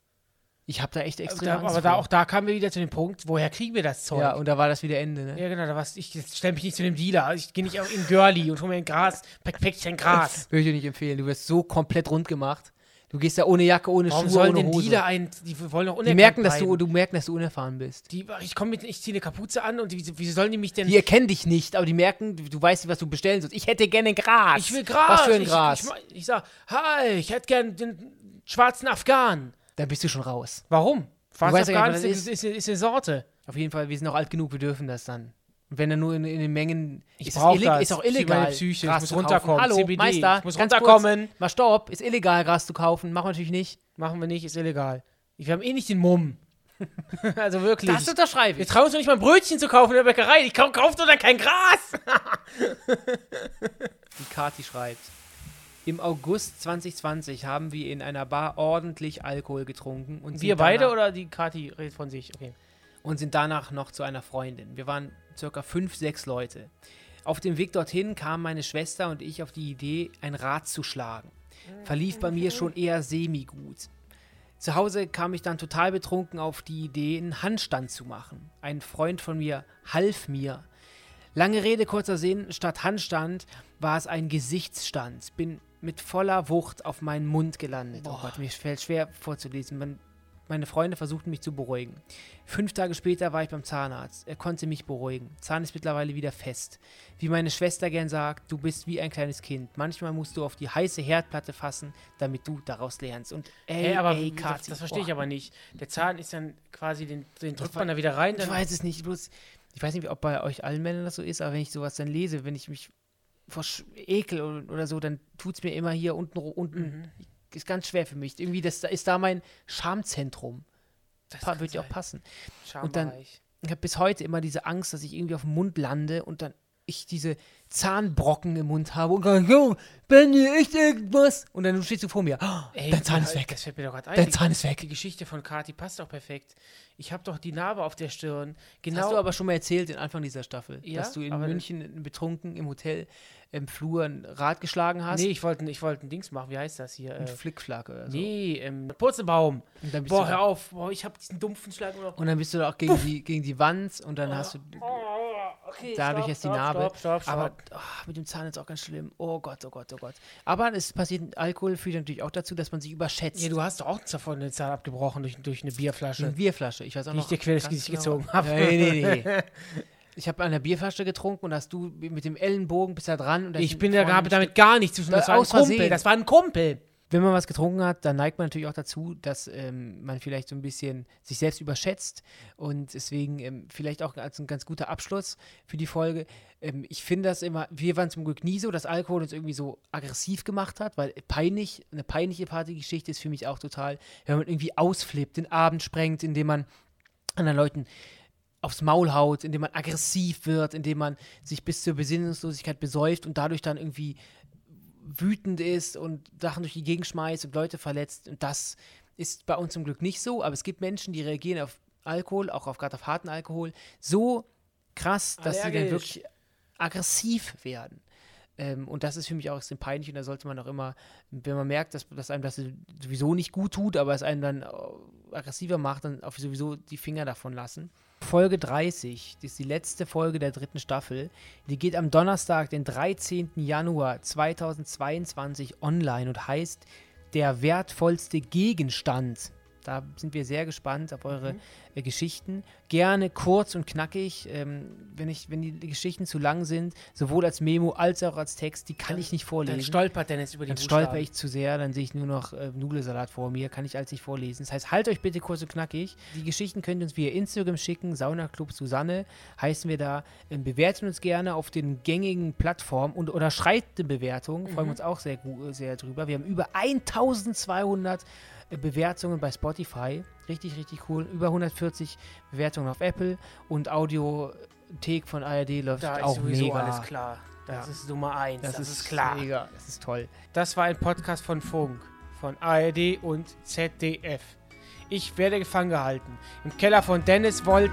Ich habe da echt extrem Da, Angst aber da, auch da kamen wir wieder zu dem Punkt, woher kriegen wir das Zeug? Ja, und da war das wieder Ende, ne? Ja, genau, da war's, ich stelle mich nicht zu dem Dealer. Ich gehe nicht auch in Girlie und hole mir ein Gras, Päckchen Gras. <laughs> Würde ich dir nicht empfehlen. Du wirst so komplett rund gemacht. Du gehst ja ohne Jacke, ohne Warum Schuhe, ohne denn Hose. Dealer ein, die wollen doch die merken, dass du, du merken, dass du unerfahren bist. Die, ich komme mit, ich ziehe eine Kapuze an und die, wieso sollen die mich denn... Die erkennen dich nicht, aber die merken, du, du weißt nicht, was du bestellen sollst. Ich hätte gerne Gras. ich will Gras. Was für ein ich, Gras? Ich, ich, sag, hi, ich hätte gern den schwarzen Afghan. Dann bist du schon raus. Warum? Schwarzer weißt gar nicht, ist, ist, ist, eine Sorte. Auf jeden Fall, wir sind auch alt genug, wir dürfen das dann. Und wenn er nur in, in den Mengen. Ich ist, das. ist auch illegal. Psyche. Ich Gras muss zu kaufen. runterkommen. Hallo, CBD. Meister. Ich muss runterkommen. Kurz, mal stopp. Ist illegal, Gras zu kaufen. Machen wir natürlich nicht. Machen wir nicht, ist illegal. Wir haben eh nicht den Mumm. <laughs> also wirklich. Das unterschreibe Wir ich. trauen uns doch nicht mal ein Brötchen zu kaufen in der Bäckerei. Ich kau kauft doch dann kein Gras. <laughs> Die Kati schreibt. Im August 2020 haben wir in einer Bar ordentlich Alkohol getrunken. Und Wir sind beide danach- oder die Kati redet von sich? Okay. und sind danach noch zu einer Freundin. Wir waren circa fünf, sechs Leute. Auf dem Weg dorthin kamen meine Schwester und ich auf die Idee, ein Rad zu schlagen. Verlief bei mir schon eher semi-gut. Zu Hause kam ich dann total betrunken auf die Idee, einen Handstand zu machen. Ein Freund von mir half mir. Lange Rede, kurzer Sinn, statt Handstand war es ein Gesichtsstand. Bin mit voller Wucht auf meinen Mund gelandet. Oh Gott, mir fällt schwer vorzulesen. Man, meine Freunde versuchten mich zu beruhigen. Fünf Tage später war ich beim Zahnarzt. Er konnte mich beruhigen. Zahn ist mittlerweile wieder fest. Wie meine Schwester gern sagt, du bist wie ein kleines Kind. Manchmal musst du auf die heiße Herdplatte fassen, damit du daraus lernst. Und ey, Hey, aber ey, das, Kathi, das verstehe ich boah, aber nicht. Der Zahn ist dann quasi, den, den drückt man da wieder rein. Ich weiß es nicht. Bloß, ich weiß nicht, ob bei euch allen Männern das so ist, aber wenn ich sowas dann lese, wenn ich mich vor Ekel oder, so, dann tut es mir immer hier unten, unten Mhm. ist ganz schwer für mich. Irgendwie, das ist da mein Schamzentrum. das Pa wird ja auch passen. und dann- Schambereich. Ich habe bis heute immer diese Angst, dass ich irgendwie auf dem Mund lande und dann ich diese Zahnbrocken im Mund habe und dann, jo, Benny, echt irgendwas. Und dann stehst du vor mir, oh, Ey, dein Zahn ist weg. Das fällt mir doch gerade ein. Dein Zahn ist weg. Die Geschichte von Kati passt doch perfekt. Ich habe doch die Narbe auf der Stirn. Das Genau. hast du aber schon mal erzählt, den Anfang dieser Staffel, Ja, dass du in München betrunken im Hotel im Flur ein Rad geschlagen hast. nee, ich wollte ich wollte ein Dings machen. Wie heißt das hier? Ein Äh, Flickflack oder so. nee, ähm, Purzelbaum. Und Boah, hör auf. Boah, ich habe diesen dumpfen Schlag noch. und dann bist du da auch gegen die, gegen die Wand und dann hast du Okay, dadurch stopp, ist die stopp, Narbe. Stopp, stopp, stopp. Aber ah, mit dem Zahn ist auch ganz schlimm. Oh Gott, oh Gott, oh Gott. Aber es passiert, Alkohol führt natürlich auch dazu, dass man sich überschätzt. ja, du hast auch davon den Zahn abgebrochen durch, durch eine Bierflasche. Eine Bierflasche. Ich weiß auch Die noch. ich dir quer durchs ganz Gesicht genau. gezogen hab. Nee, nee, nee. <laughs> Ich habe an der Bierflasche getrunken und hast du mit dem Ellenbogen bist da dran. Ich bin da habe damit gar nichts zu tun. Da- Das war ein Kumpel. Das war ein Kumpel. Wenn man was getrunken hat, dann neigt man natürlich auch dazu, dass ähm, man vielleicht so ein bisschen sich selbst überschätzt und deswegen ähm, vielleicht auch als ein ganz guter Abschluss für die Folge. Ähm, ich finde das immer, wir waren zum Glück nie so, dass Alkohol uns irgendwie so aggressiv gemacht hat, weil peinlich, eine peinliche Partygeschichte ist für mich auch total, wenn man irgendwie ausflippt, den Abend sprengt, indem man anderen Leuten aufs Maul haut, indem man aggressiv wird, indem man sich bis zur Besinnungslosigkeit besäuft und dadurch dann irgendwie wütend ist und Sachen durch die Gegend schmeißt und Leute verletzt. Und das ist bei uns zum Glück nicht so, aber es gibt Menschen, die reagieren auf Alkohol, auch auf gerade auf harten Alkohol, so krass, dass sie dann wirklich aggressiv werden. Ähm, und das ist für mich auch extrem peinlich und da sollte man auch immer, wenn man merkt, dass, dass einem das sowieso nicht gut tut, aber es einen dann äh, aggressiver macht, dann auch sowieso die Finger davon lassen. Folge 30, das ist die letzte Folge der dritten Staffel. Die geht am Donnerstag, den 13. Januar 2022 online und heißt Der wertvollste Gegenstand. Da sind wir sehr gespannt auf eure äh, Geschichten. Gerne kurz und knackig. Ähm, wenn, ich, wenn die Geschichten zu lang sind, sowohl als Memo als auch als Text, die kann ich nicht vorlesen. Dann stolpert Dennis über die Dann Buchstaben. stolper ich zu sehr, dann sehe ich nur noch äh, Nudelsalat vor mir, kann ich alles nicht vorlesen. Das heißt, halt euch bitte kurz und knackig. Die Geschichten könnt ihr uns via Instagram schicken, Saunaclub Susanne, heißen wir da. Ähm, bewerten uns gerne auf den gängigen Plattformen und oder schreibt eine Bewertung, freuen wir uns auch sehr, sehr drüber. Wir haben über 1200 äh, Bewertungen bei Spotify, richtig, richtig cool. Über 140 Bewertungen auf Apple und Audiothek von ARD läuft Da ist auch sowieso mega. alles klar. Das Ja. ist Nummer eins. Das, Das, ist, ist, klar. Mega, das ist toll. Das war ein Podcast von Funk, von ARD und ZDF. Ich werde gefangen gehalten. Im Keller von Dennis Wolt.